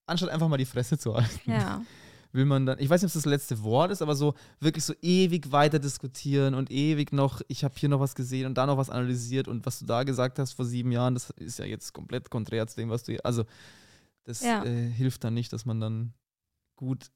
anstatt einfach mal die Fresse zu halten, ja. will man dann, ich weiß nicht, ob es das letzte Wort ist, aber so wirklich so ewig weiter diskutieren und ewig noch, ich habe hier noch was gesehen und da noch was analysiert und was du da gesagt hast vor sieben Jahren, das ist ja jetzt komplett konträr zu dem, was du hier, also das Ja. äh, hilft dann nicht, dass man dann gut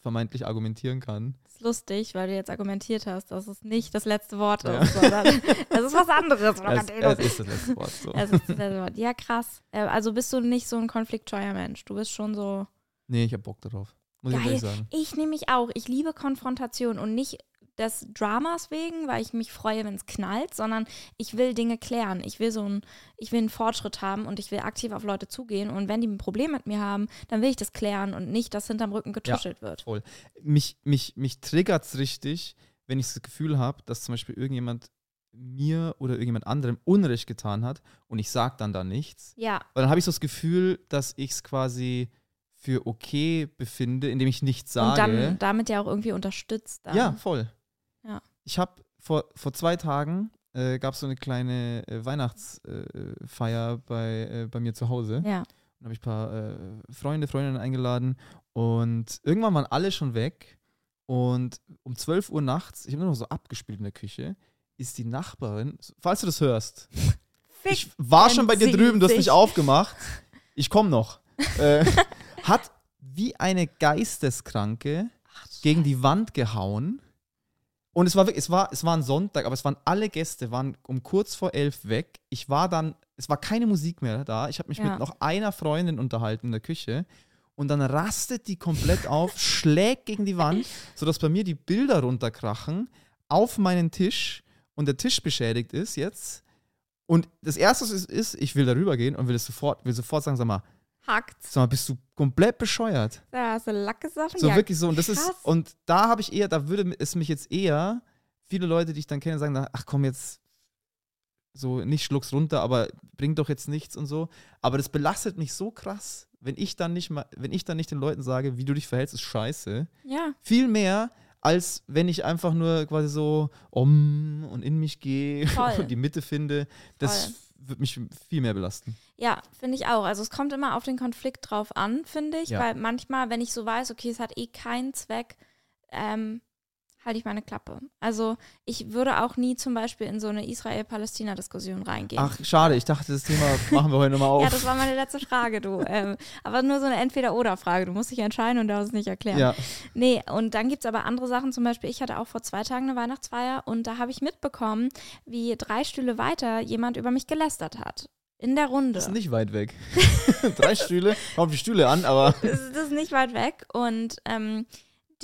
vermeintlich argumentieren kann. ist lustig, weil du jetzt argumentiert hast, dass es nicht das letzte Wort Ja. ist, sondern es ist was anderes. Es, es ist das letzte Wort. So. Es ist das letzte Wort. Ja, krass. Äh, Also bist du nicht so ein konfliktscheuer Mensch. Du bist schon so. Nee, ich hab Bock darauf. Muss ich Geil. ehrlich sagen. Ich nehme mich auch. Ich liebe Konfrontation und nicht des Dramas wegen, weil ich mich freue, wenn es knallt, sondern ich will Dinge klären. Ich will so ein, ich will einen Fortschritt haben und ich will aktiv auf Leute zugehen. Und wenn die ein Problem mit mir haben, dann will ich das klären und nicht, dass hinterm Rücken getuschelt wird. Mich, mich, mich triggert es richtig, wenn ich das Gefühl habe, dass zum Beispiel irgendjemand mir oder irgendjemand anderem Unrecht getan hat und ich sage dann da nichts. Ja, Weil dann habe ich so das Gefühl, dass ich es quasi für okay befinde, indem ich nichts sage. und dann damit ja auch irgendwie unterstützt. Dann. Ja, voll. Ja. Ich habe vor, vor zwei Tagen äh, gab es so eine kleine äh, Weihnachtsfeier bei, äh, bei mir zu Hause. Ja. Dann habe ich ein paar äh, Freunde, Freundinnen eingeladen und irgendwann waren alle schon weg und um 12 Uhr nachts, ich habe nur noch so abgespielt in der Küche, ist die Nachbarin, falls du das hörst, ich war schon bei dir drüben, du hast nicht aufgemacht, ich komme noch, äh, hat wie eine Geisteskranke gegen die Wand gehauen. Und es war wirklich, es war, es war ein Sonntag, aber es waren alle Gäste, waren um kurz vor elf weg. Ich war dann, es war keine Musik mehr da. Ich habe mich Ja. mit noch einer Freundin unterhalten in der Küche. Und dann rastet die komplett auf, schlägt gegen die Wand, sodass bei mir die Bilder runterkrachen auf meinen Tisch und der Tisch beschädigt ist jetzt. Und das erste ist, ist ich will darüber gehen und will es sofort, will sofort sagen, sag mal, Hackt's. sag mal, bist du komplett bescheuert? Da hast du Lack gesoffen. So ja, wirklich so. Und das ist, krass. und da habe ich eher, da würde es mich jetzt eher, viele Leute, die ich dann kenne, sagen, ach komm jetzt, so nicht schluck's runter, aber bringt doch jetzt nichts und so. Aber das belastet mich so krass, wenn ich dann nicht mal, wenn ich dann nicht den Leuten sage, wie du dich verhältst, ist scheiße. Ja, Viel mehr, als wenn ich einfach nur quasi so um und in mich gehe Voll. und die Mitte finde. Das Voll. Wird mich viel mehr belasten. Ja, finde ich auch. Also es kommt immer auf den Konflikt drauf an, finde ich, Ja. weil manchmal, wenn ich so weiß, okay, es hat eh keinen Zweck, ähm, halte ich meine Klappe. Also ich würde auch nie zum Beispiel in so eine Israel-Palästina-Diskussion reingehen. Ach, schade, ich dachte, das Thema machen wir heute nochmal auf. ja, das war meine letzte Frage, du. ähm, aber nur so eine Entweder-Oder-Frage. Du musst dich entscheiden und darfst es nicht erklären. ja. Nee, und dann gibt es aber andere Sachen. Zum Beispiel, ich hatte auch vor zwei Tagen eine Weihnachtsfeier und da habe ich mitbekommen, wie drei Stühle weiter jemand über mich gelästert hat. In der Runde. Das ist nicht weit weg. Drei Stühle, kommt die Stühle an, aber das ist, das ist nicht weit weg. Und ähm,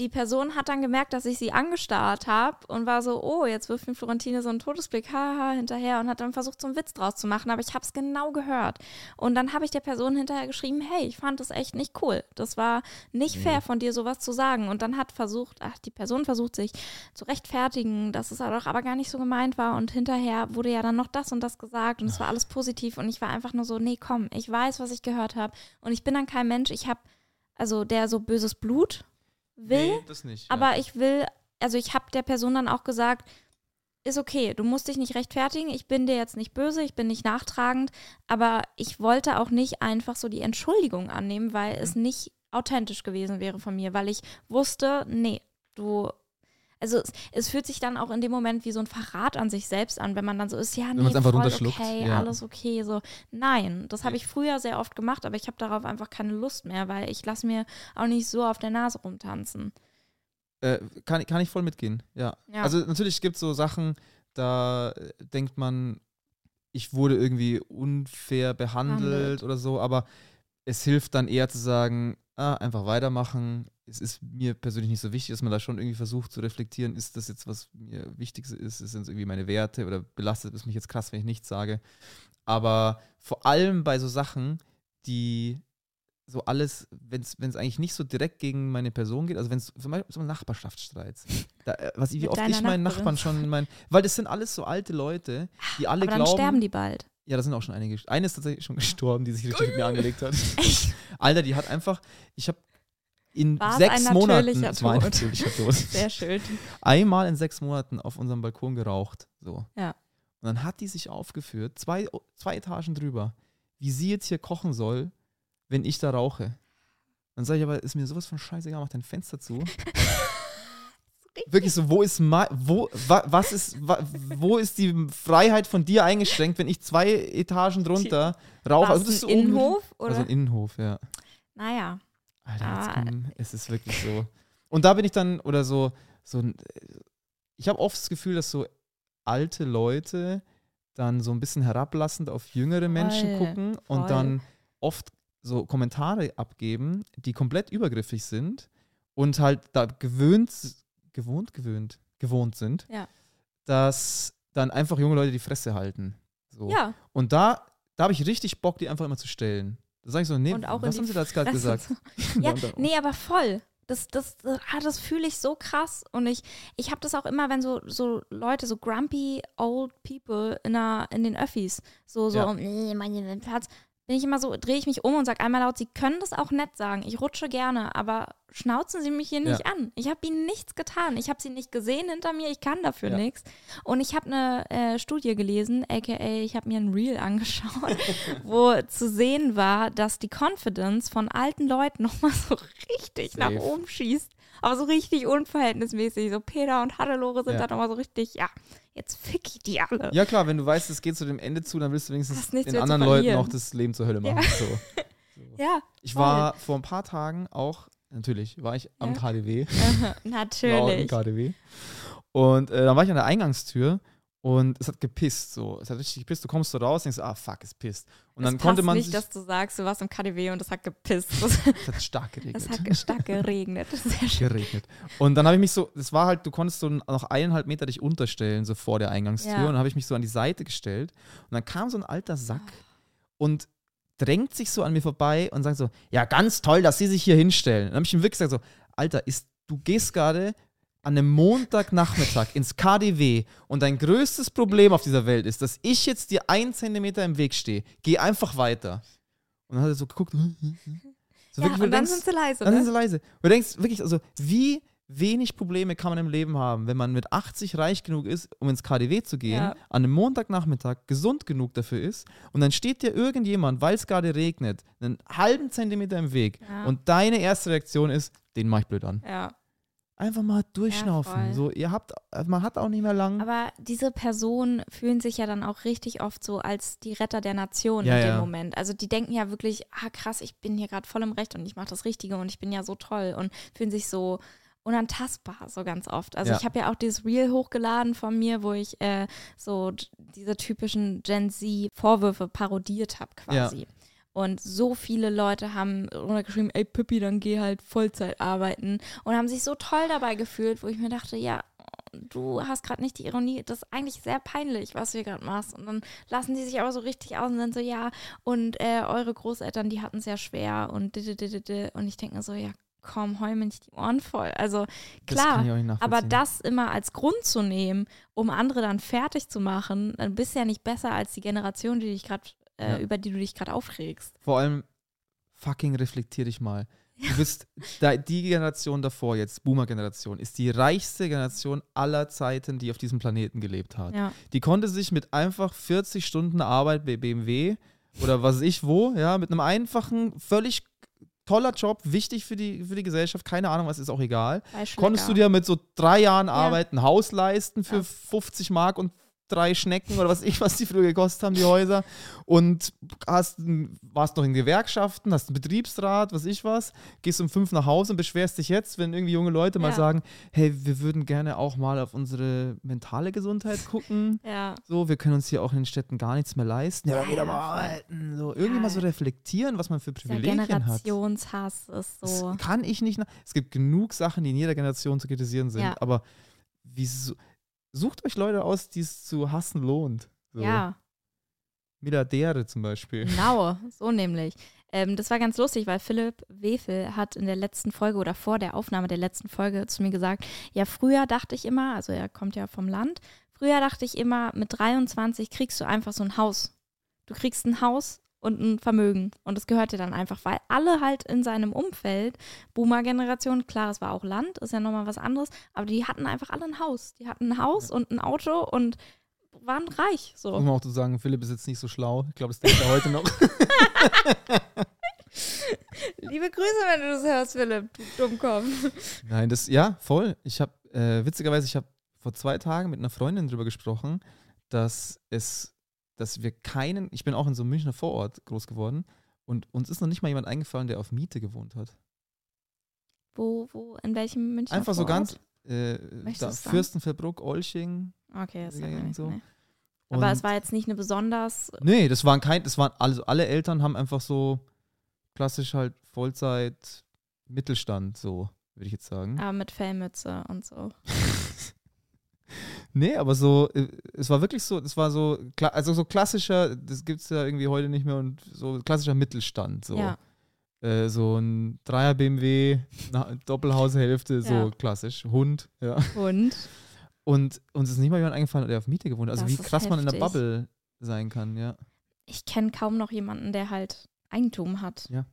die Person hat dann gemerkt, dass ich sie angestarrt habe und war so, oh, jetzt wirft mir Florentine so einen Todesblick, haha, hinterher und hat dann versucht, so einen Witz draus zu machen. Aber ich habe es genau gehört. Und dann habe ich der Person hinterher geschrieben, hey, ich fand das echt nicht cool. Das war nicht fair von dir, sowas zu sagen. Und dann hat versucht, ach, die Person versucht sich zu rechtfertigen, dass es doch aber gar nicht so gemeint war. Und hinterher wurde ja dann noch das und das gesagt und es war alles positiv. Und ich war einfach nur so, nee, komm, ich weiß, was ich gehört habe. Und ich bin dann kein Mensch, ich habe, also der so böses Blut will, Nee, das nicht. aber ich will, also ich habe der Person dann auch gesagt, ist okay, du musst dich nicht rechtfertigen, ich bin dir jetzt nicht böse, ich bin nicht nachtragend, aber ich wollte auch nicht einfach so die Entschuldigung annehmen, weil es Mhm. nicht authentisch gewesen wäre von mir, weil ich wusste, nee, du, also es, es fühlt sich dann auch in dem Moment wie so ein Verrat an sich selbst an, wenn man dann so ist, ja, nee, einfach voll okay, ja. alles okay, so, nein, das habe ich früher sehr oft gemacht, aber ich habe darauf einfach keine Lust mehr, weil ich lasse mir auch nicht so auf der Nase rumtanzen. Äh, kann, kann ich voll mitgehen, ja. Ja. Also natürlich gibt es so Sachen, da äh, denkt man, ich wurde irgendwie unfair behandelt Behandelt. oder so, aber es hilft dann eher zu sagen, ah, einfach weitermachen. Es ist mir persönlich nicht so wichtig, dass man da schon irgendwie versucht zu reflektieren, ist das jetzt, was mir wichtig ist, ist es irgendwie meine Werte oder belastet es mich jetzt krass, wenn ich nichts sage. Aber vor allem bei so Sachen, die so alles, wenn es eigentlich nicht so direkt gegen meine Person geht, also wenn es zum Beispiel so Nachbarschaftsstreits, da, äh, was, wie Mit oft ich meinen Nachbarin. Nachbarn schon, mein, weil das sind alles so alte Leute, die alle Aber dann glauben, sterben die bald. Ja, da sind auch schon einige. Eine ist tatsächlich schon gestorben, die sich richtig mit mir angelegt hat. Echt? Alter, die hat einfach, ich habe in War sechs ein Monaten, es war ein natürlicher Tod, Sehr schön. einmal in sechs Monaten auf unserem Balkon geraucht. So. Ja. Und dann hat die sich aufgeführt, zwei, zwei Etagen drüber, wie sie jetzt hier kochen soll, wenn ich da rauche. Dann sage ich aber, ist mir sowas von scheißegal, mach dein Fenster zu. Wirklich so, wo ist wo, wa, was ist, wa, wo ist die Freiheit von dir eingeschränkt, wenn ich zwei Etagen drunter rauche? Also das ist ein so Innenhof? Oder? Also ein Innenhof, ja. naja. Alter, jetzt Ah. komm, es ist wirklich so. Und da bin ich dann, oder so, so ich habe oft das Gefühl, dass so alte Leute dann so ein bisschen herablassend auf jüngere Menschen Voll, gucken voll. und dann oft so Kommentare abgeben, die komplett übergriffig sind und halt da gewöhnt, gewohnt, gewöhnt, gewohnt sind, Ja. dass dann einfach junge Leute die Fresse halten. So. Ja. Und da, da habe ich richtig Bock, die einfach immer zu stellen. Da sage ich so, nee, Und auch in was haben sie da jetzt gerade gesagt? Ja, nee, aber voll. Das, das, das, ah, das fühle ich so krass. Und ich, ich habe das auch immer, wenn so, so Leute, so grumpy old people in, der, in den Öffis, so, so, Ja. nee, mein Platz, bin ich immer so, drehe ich mich um und sage einmal laut, sie können das auch nett sagen. Ich rutsche gerne, aber schnauzen Sie mich hier nicht an. Ich habe ihnen nichts getan. Ich habe sie nicht gesehen hinter mir. Ich kann dafür Ja. nichts. Und ich habe eine äh, Studie gelesen, aka ich habe mir ein Reel angeschaut, wo zu sehen war, dass die Confidence von alten Leuten nochmal so richtig Safe. nach oben schießt. Aber so richtig unverhältnismäßig. So Peter und Hannelore sind Ja. da nochmal so richtig, ja, jetzt fick ich die alle. Ja klar, wenn du weißt, es geht zu dem Ende zu, dann willst du wenigstens den anderen Leuten noch das Leben zur Hölle machen. So. Ja, Ich war vor ein paar Tagen auch, natürlich, war ich am Ja. KDW. War auch im natürlich. KDW. Und äh, dann war ich an der Eingangstür und es hat gepisst. So. Es hat richtig gepisst. Du kommst so raus und denkst, ah fuck, es pisst. Und dann es konnte passt man nicht, dass du sagst, du warst im KDW und es hat gepisst. Es hat stark geregnet. Es hat stark geregnet. Sehr schön. geregnet. Und dann habe ich mich so, es war halt, du konntest so noch eineinhalb Meter dich unterstellen, so vor der Eingangstür. Ja. Und dann habe ich mich so an die Seite gestellt. Und dann kam so ein alter Sack und drängt sich so an mir vorbei und sagt so, ja, ganz toll, dass Sie sich hier hinstellen. Und dann habe ich ihm wirklich gesagt so, Alter, ist, du gehst gerade an einem Montagnachmittag ins KDW und dein größtes Problem auf dieser Welt ist, dass ich jetzt dir einen Zentimeter im Weg stehe. Geh einfach weiter. Und dann hat er so geguckt. So Ja, wirklich, und dann denkst- sind sie leise. dann sind Ne? sie leise. Und du denkst wirklich, also wie wenig Probleme kann man im Leben haben, wenn man mit 80 reich genug ist, um ins KDW zu gehen, Ja. an einem Montagnachmittag gesund genug dafür ist und dann steht dir irgendjemand, weil es gerade regnet, einen halben Zentimeter im Weg Ja. und deine erste Reaktion ist, den mach ich blöd an. Ja. Einfach mal durchschnaufen. voll. so, ihr habt, man hat auch nicht mehr lang. Aber diese Personen fühlen sich ja dann auch richtig oft so als die Retter der Nation Ja, in dem ja. Moment. Also die denken ja wirklich, ah krass, ich bin hier gerade voll im Recht und ich mache das Richtige und ich bin ja so toll und fühlen sich so unantastbar so ganz oft. Also Ja. ich habe ja auch dieses Reel hochgeladen von mir, wo ich äh, so diese typischen Gen Z Vorwürfe parodiert habe quasi. Und so viele Leute haben runtergeschrieben, ey Pippi, dann geh halt Vollzeit arbeiten und haben sich so toll dabei gefühlt, wo ich mir dachte, ja, du hast gerade nicht die Ironie, das ist eigentlich sehr peinlich, was du gerade machst. Und dann lassen die sich aber so richtig aus und sind so, ja, und äh, eure Großeltern, die hatten es ja schwer und und ich denke mir so, ja, komm, heul mir nicht die Ohren voll. Also Das klar, nicht aber das immer als Grund zu nehmen, um andere dann fertig zu machen, dann bist du ja nicht besser als die Generation, die dich gerade, äh, Ja. über die du dich gerade aufregst. Vor allem, fucking reflektier dich mal. Du bist, da, die Generation davor, jetzt Boomer-Generation, ist die reichste Generation aller Zeiten, die auf diesem Planeten gelebt hat. Ja, Die konnte sich mit einfach 40 Stunden Arbeit bei BMW oder was ich wo, ja, mit einem einfachen, völlig toller Job, wichtig für die, für die Gesellschaft, keine Ahnung, was ist auch egal. Konntest du dir mit so drei Jahren Arbeit ein Haus leisten für Ja. 50 Mark und drei Schnecken oder was ich, was die früher gekostet haben, die Häuser. Und hast, warst noch in Gewerkschaften, hast einen Betriebsrat, was ich was, gehst um fünf nach Hause und beschwerst dich jetzt, wenn irgendwie junge Leute mal Ja. sagen, hey, wir würden gerne auch mal auf unsere mentale Gesundheit gucken. Ja, So, wir können uns hier auch in den Städten gar nichts mehr leisten. Ja, aber ja. arbeiten. So, irgendwie Ja. mal so reflektieren, was man für Privilegien hat. Generationshass ist Das so. kann ich nicht. nach- Es gibt genug Sachen, die in jeder Generation zu kritisieren sind. Aber wieso, sucht euch Leute aus, die es zu hassen lohnt. So. Ja. Milliardäre zum Beispiel. Genau, so nämlich. Ähm, das war ganz lustig, weil Philipp Wefel hat in der letzten Folge oder vor der Aufnahme der letzten Folge zu mir gesagt, ja, früher dachte ich immer, also er kommt ja vom Land, früher dachte ich immer, mit 23 kriegst du einfach so ein Haus. Du kriegst ein Haus und ein Vermögen. Und das gehört dir dann einfach, weil alle halt in seinem Umfeld, Boomer-Generation, klar, es war auch Land, ist ja nochmal was anderes, aber die hatten einfach alle ein Haus. Die hatten ein Haus ja. und ein Auto und waren reich. So. Um auch zu sagen, Philipp ist jetzt nicht so schlau. Ich glaube, das denkt er heute noch. Liebe Grüße, wenn du das hörst, Philipp, du Dummkopf. Nein, das, ja, voll. Ich habe, äh, witzigerweise, ich habe vor zwei Tagen mit einer Freundin darüber gesprochen, dass es, dass wir keinen, ich bin auch in so einem Münchner Vorort groß geworden und uns ist noch nicht mal jemand eingefallen, der auf Miete gewohnt hat. Wo, wo, in welchem Münchner Einfach Vorort? so ganz, äh, da, Fürstenfeldbruck, Olching. Okay, das sagt mir so. Nee. Aber es war jetzt nicht eine besonders. Nee, das waren kein, das waren also alle Eltern haben einfach so klassisch halt Vollzeit Mittelstand, so, würde ich jetzt sagen. Aber mit Fellmütze und so. nee, aber so, äh, es war wirklich so, es war so, also so klassischer, das gibt es ja irgendwie heute nicht mehr und so klassischer Mittelstand, so. Ja. Äh, so ein Dreier BMW, Doppelhaushälfte, so ja. klassisch. Hund, ja. Hund. Und uns ist nicht mal jemand eingefallen, der auf Miete gewohnt hat. Also das wie krass man in der Bubble sein kann, ja. Ich kenne kaum noch jemanden, der halt Eigentum hat. Ja.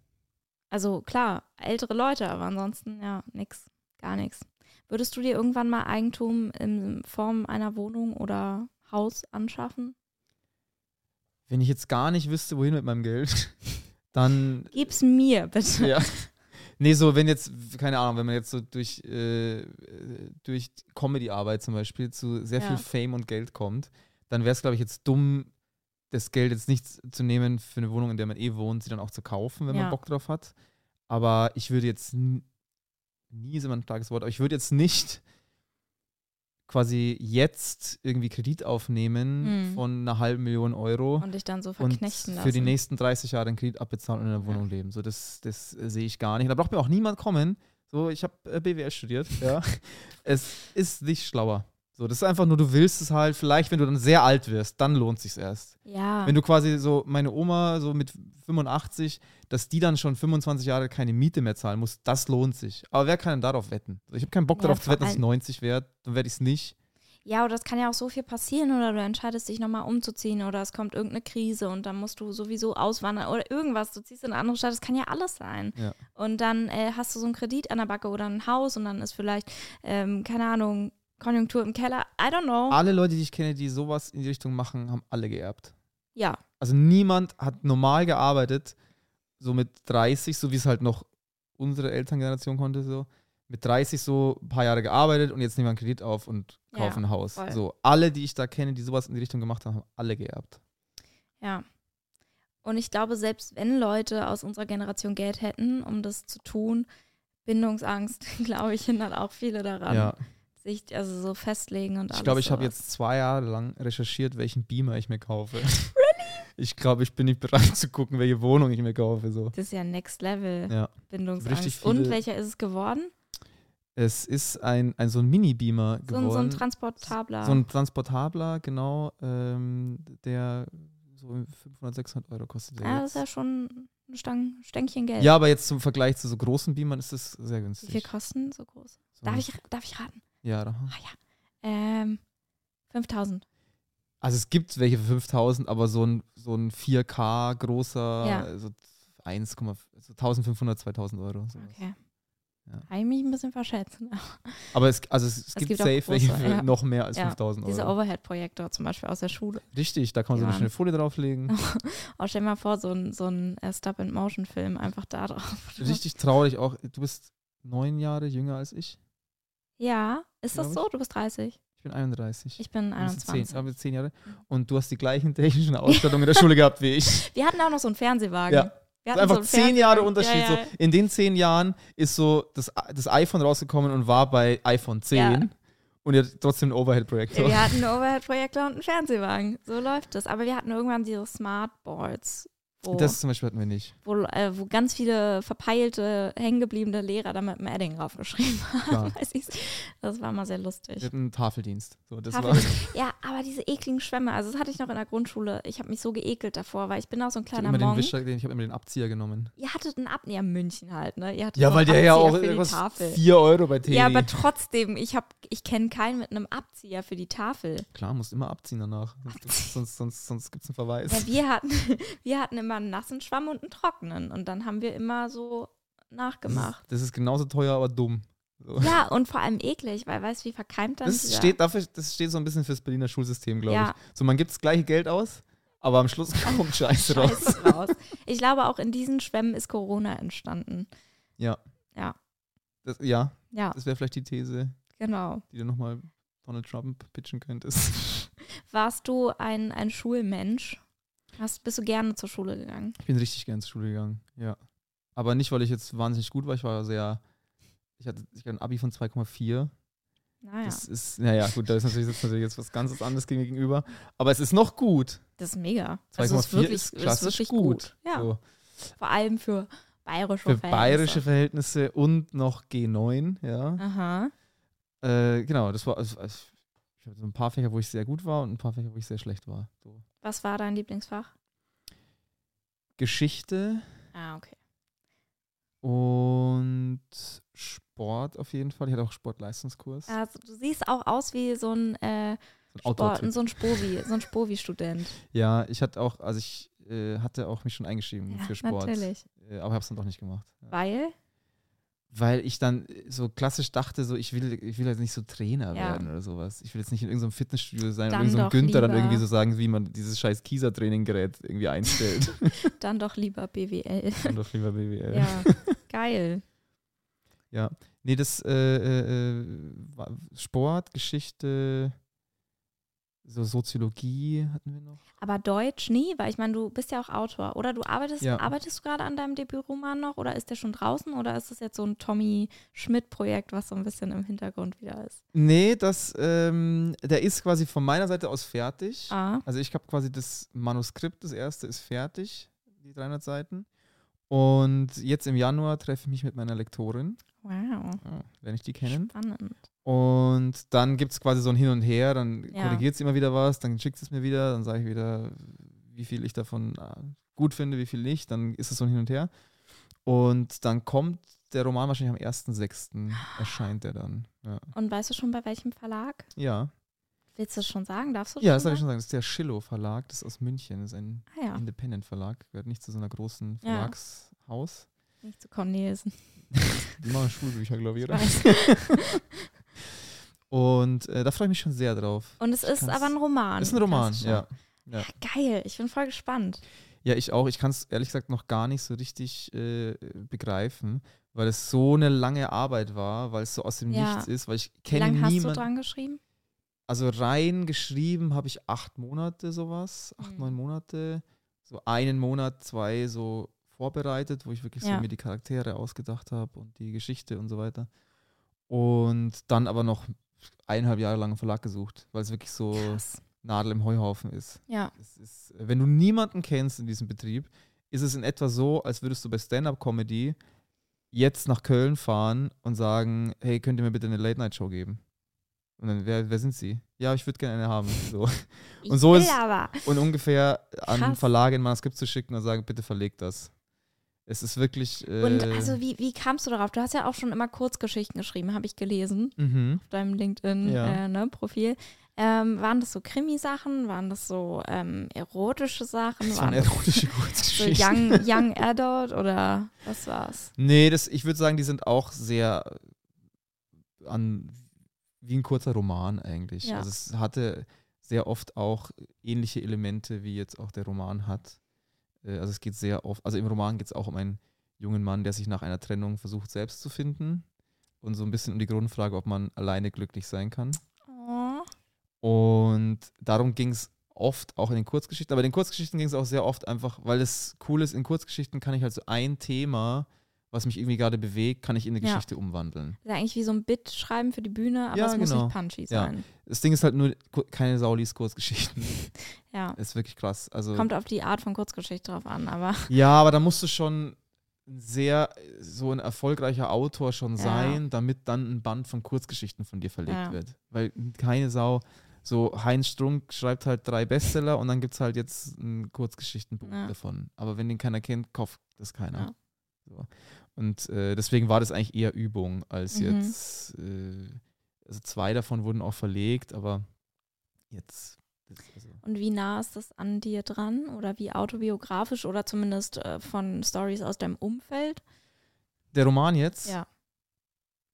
Also klar, ältere Leute, aber ansonsten ja, nix, gar nichts. Würdest du dir irgendwann mal Eigentum in Form einer Wohnung oder Haus anschaffen? Wenn ich jetzt gar nicht wüsste, wohin mit meinem Geld, dann. Gib's mir, bitte. Ja. Nee, so, wenn jetzt, keine Ahnung, wenn man jetzt so durch, äh, durch Comedy-Arbeit zum Beispiel zu sehr ja. viel Fame und Geld kommt, dann wäre es, glaube ich, jetzt dumm, das Geld jetzt nicht zu nehmen für eine Wohnung, in der man eh wohnt, sie dann auch zu kaufen, wenn ja. man Bock drauf hat. Aber ich würde jetzt nie ist immer ein starkes Wort, aber ich würde jetzt nicht quasi jetzt irgendwie Kredit aufnehmen hm. von einer halben Million Euro und dich dann so verknechten und für die nächsten 30 Jahre einen Kredit abbezahlen und in einer Wohnung ja. leben. So, das, das sehe ich gar nicht. Da braucht mir auch niemand kommen. So, ich habe äh, BWL studiert, ja. es ist nicht schlauer. So, das ist einfach nur, du willst es halt, vielleicht, wenn du dann sehr alt wirst, dann lohnt sich erst. Ja. Wenn du quasi so, meine Oma, so mit 85, dass die dann schon 25 Jahre keine Miete mehr zahlen muss, das lohnt sich. Aber wer kann denn darauf wetten? Ich habe keinen Bock ja, darauf zu wetten, dass ich 90 werde, dann werde ich es nicht. Ja, oder das kann ja auch so viel passieren oder du entscheidest dich nochmal umzuziehen oder es kommt irgendeine Krise und dann musst du sowieso auswandern oder irgendwas. Du ziehst in eine andere Stadt, das kann ja alles sein. Ja. Und dann äh, hast du so einen Kredit an der Backe oder ein Haus und dann ist vielleicht, ähm, keine Ahnung, Konjunktur im Keller. I don't know. Alle Leute, die ich kenne, die sowas in die Richtung machen, haben alle geerbt. Ja. Also niemand hat normal gearbeitet, so mit 30, so wie es halt noch unsere Elterngeneration konnte, so. Mit 30 so ein paar Jahre gearbeitet und jetzt nehmen wir einen Kredit auf und kaufen ja, ein Haus. Voll. So, alle, die ich da kenne, die sowas in die Richtung gemacht haben, haben alle geerbt. Ja. Und ich glaube, selbst wenn Leute aus unserer Generation Geld hätten, um das zu tun, Bindungsangst, glaube ich, hindert auch viele daran. Ja sich also so festlegen und alles. Ich glaube, ich habe jetzt zwei Jahre lang recherchiert, welchen Beamer ich mir kaufe. Really? Ich glaube, ich bin nicht bereit zu gucken, welche Wohnung ich mir kaufe. So. Das ist ja Next Level ja. Bindungsangst. Und welcher ist es geworden? Es ist ein, ein so ein Mini-Beamer geworden. So, so ein transportabler. So ein transportabler, genau, ähm, der so 500, 600 Euro kostet. Ja, das ist ja schon ein Stang, Stänkchen Geld. Ja, aber jetzt zum Vergleich zu so großen Beamern ist es sehr günstig. Wie viel kosten so groß? So darf, ich, darf ich raten? Ja, da. Ah ja. Ähm, 5000. Also es gibt welche für 5000, aber so ein, so ein 4K großer, ja. so 1, so 1500, 2000 Euro. Sowas. Okay. Ja. Habe ich mich ein bisschen verschätzt. Aber es, also es, es, es gibt, gibt safe welche für ja. noch mehr als ja, 5000 Euro. Diese Overhead-Projektor zum Beispiel aus der Schule. Richtig, da kann man so eine schöne Folie drauflegen. oh, stell dir mal vor, so ein, so ein äh, Stop-and-Motion-Film einfach da drauf. Richtig traurig auch. Du bist neun Jahre jünger als ich. Ja, ist das so? Ich. Du bist 30. Ich bin 31. Ich bin 21. Zehn, aber zehn Jahre. Mhm. Und du hast die gleichen technischen Ausstattungen in der Schule gehabt wie ich. Wir hatten auch noch so einen Fernsehwagen. Ja. Wir hatten einfach so zehn Jahre Unterschied. Ja, ja. So, in den zehn Jahren ist so das, das iPhone rausgekommen und war bei iPhone 10. Ja. Und ihr habt trotzdem einen Overhead-Projektor. Wir hatten einen Overhead-Projektor und einen Fernsehwagen. So läuft das. Aber wir hatten irgendwann diese Smartboards Wo, Das zum Beispiel hatten wir nicht. wo, äh, wo ganz viele verpeilte, hängengebliebene Lehrer da mit dem Edding draufgeschrieben haben. Das war mal sehr Wir lustig. hatten einen Tafeldienst. So, das Tafel- war, Ja, aber diese ekligen Schwämme, also das hatte ich noch in der Grundschule. Ich habe mich so geekelt davor, weil ich bin auch so ein kleiner Monk. Wischer, den, ich habe immer den Abzieher genommen. Ihr hattet einen Abnäher München halt, ne? Ja, weil der ja Abzieher auch irgendwas Tafel. 4 Euro bei Teddy. Ja, aber trotzdem, ich, hab- ich kenne keinen mit einem Abzieher für die Tafel. Klar, musst immer abziehen danach. Sonst, sonst, sonst, sonst gibt es einen Verweis. Ja, wir hatten, wir hatten immer einen nassen Schwamm und einen trockenen. Und dann haben wir immer so das, nachgemacht. ist, das ist genauso teuer, aber dumm. So. Ja, und vor allem eklig, weil weißt du, wie verkeimt dann Das steht, dafür, das steht so ein bisschen fürs Berliner Schulsystem, glaube Ja. ich. So, man gibt das gleiche Geld aus, aber am Schluss kommt Scheiße raus. Scheiß raus. Ich glaube, auch in diesen Schwämmen ist Corona entstanden. Ja. Ja. Das, ja, Ja, das wäre vielleicht die These, genau. die du nochmal Donald Trump pitchen könntest. Warst du ein, ein Schulmensch? Hast, bist du gerne zur Schule gegangen? Ich bin richtig gern zur Schule gegangen, ja. Aber nicht, weil ich jetzt wahnsinnig gut war. Ich war sehr, ich hatte, ich hatte ein Abi von 2,4. Naja, Das das, ist, naja, gut, da ist natürlich jetzt, natürlich jetzt was ganz anderes gegenüber. Aber es ist noch gut. ist mega. 2,4 Also ist wirklich, ist klassisch wirklich gut. Ja, So. vor allem für bayerische Für Verhältnisse. bayerische Verhältnisse und noch G9, ja. Aha. Äh, genau, das war, also, also, ich hatte so ein paar Fächer, wo ich sehr gut war und ein paar Fächer, wo ich sehr schlecht war. So. Was war dein Lieblingsfach? Geschichte Ah, okay. und Sport auf jeden Fall. Ich hatte auch Sportleistungskurs. Also, du siehst auch aus wie so ein, äh, So ein Sport, so ein Spovi, so ein Spovi-Student. Ja, ich hatte auch, also ich äh, hatte auch mich schon eingeschrieben Ja, für Sport. natürlich. Äh, aber habe es dann doch nicht gemacht. Ja. Weil? Weil ich dann äh, so klassisch dachte, so ich will, ich will jetzt nicht so Trainer Ja. werden oder sowas. Ich will jetzt nicht in irgendeinem Fitnessstudio sein Dann und irgendein doch Günther dann lieber- irgendwie so sagen, wie man dieses scheiß Kieser-Training-Gerät irgendwie einstellt. Dann doch lieber BWL. und doch lieber BWL. ja, geil. Ja. Nee, das äh, äh, äh, war Sport, Geschichte, so Soziologie hatten wir noch. Aber Deutsch nie, weil ich meine, du bist ja auch Autor. Oder du arbeitest, Ja. arbeitest du gerade an deinem Debütroman noch oder ist der schon draußen oder ist es jetzt so ein Tommy Schmidt-Projekt, was so ein bisschen im Hintergrund wieder ist? Nee, das, ähm, der ist quasi von meiner Seite aus fertig. Ah, Also ich habe quasi das Manuskript, das erste ist fertig, die 300 Seiten. Und jetzt im Januar treffe ich mich mit meiner Lektorin, wow. ja, wenn ich die kennen. Spannend. Und dann gibt es quasi so ein Hin und Her, dann Ja. korrigiert sie immer wieder was, dann schickt es mir wieder, dann sage ich wieder, wie viel ich davon äh, gut finde, wie viel nicht, dann ist es so ein Hin und Her. Und dann kommt der Roman wahrscheinlich am 1.6. erscheint der dann. Ja. Und weißt du schon bei welchem Verlag? Ja, Willst du das schon sagen? Darfst du ja das darf ich schon sagen. Das ist der Schillow Verlag, das ist aus München, das ist ein Ah ja, Independent Verlag, gehört nicht zu so einer großen. Verlagshaus. nicht zu Cornelsen. Die machen Schulbücher, glaube ich, Ich oder? weiß. Und äh, da freue ich mich schon sehr drauf. Und es ist kann's- aber ein Roman. ist ein Roman, ja. ja. Geil, ich bin voll gespannt. Ja, ich auch. Ich kann es ehrlich gesagt noch gar nicht so richtig äh, begreifen, weil es so eine lange Arbeit war, weil es so aus dem Ja. Nichts ist, weil ich Wie kenne lange hast du niemanden. dran geschrieben? Also rein geschrieben habe ich acht Monate sowas, acht, Mhm. neun Monate, so einen Monat, zwei so vorbereitet, wo ich wirklich so Ja. mir die Charaktere ausgedacht habe und die Geschichte und so weiter. Und dann aber noch eineinhalb Jahre lang einen Verlag gesucht, weil es wirklich so Krass. Nadel im Heuhaufen ist. Ja. Ist. Wenn du niemanden kennst in diesem Betrieb, ist es in etwa so, als würdest du bei Stand-Up-Comedy jetzt nach Köln fahren und sagen, hey, könnt ihr mir bitte eine Late-Night-Show geben? Und dann, wer, wer sind sie? Ja, ich würde gerne eine haben. So. Und so ist- aber. Und ungefähr an Krass. Verlage ein Manuskript zu schicken und sagen, bitte verlegt das. Es ist wirklich. Äh, Und also wie, wie kamst du darauf? Du hast ja auch schon immer Kurzgeschichten geschrieben, habe ich gelesen, mhm. auf deinem LinkedIn-Profil. Ja. Äh, ne, ähm, waren das so Krimi-Sachen? Waren das so ähm, erotische Sachen? Das waren das erotische so Kurzgeschichten. young, young Adult oder was war's? Nee, das, ich würde sagen, die sind auch sehr an wie ein kurzer Roman eigentlich. Ja. Also es hatte sehr oft auch ähnliche Elemente, wie jetzt auch der Roman hat. Äh, Also es geht sehr oft, also im Roman geht es auch um einen jungen Mann, der sich nach einer Trennung versucht, selbst zu finden. Und so ein bisschen um die Grundfrage, ob man alleine glücklich sein kann. Oh. Und darum ging es oft auch in den Kurzgeschichten. Aber in den Kurzgeschichten ging es auch sehr oft einfach, weil es cool ist, in Kurzgeschichten kann ich halt so ein Thema was mich irgendwie gerade bewegt, kann ich in eine Ja. Geschichte umwandeln. Das ist eigentlich wie so ein Bit schreiben für die Bühne, aber Ja, es muss genau. nicht punchy Ja. sein. Das Ding ist halt nur, keine Sau liest Kurzgeschichten. Ja. ist wirklich krass. Also, Kommt auf die Art von Kurzgeschichte drauf an, aber ja, aber da musst du schon ein sehr, so ein erfolgreicher Autor schon Ja. sein, damit dann ein Band von Kurzgeschichten von dir verlegt Ja. wird. Weil keine Sau, so Heinz Strunk schreibt halt drei Bestseller und dann gibt es halt jetzt ein Kurzgeschichtenbuch Ja. davon. Aber wenn den keiner kennt, kauft das keiner. So. Und äh, deswegen war das eigentlich eher Übung als Mhm. jetzt, äh, also zwei davon wurden auch verlegt, aber jetzt, also, und wie nah ist das an dir dran oder wie autobiografisch oder zumindest äh, von Stories aus deinem Umfeld? der Roman jetzt, Ja.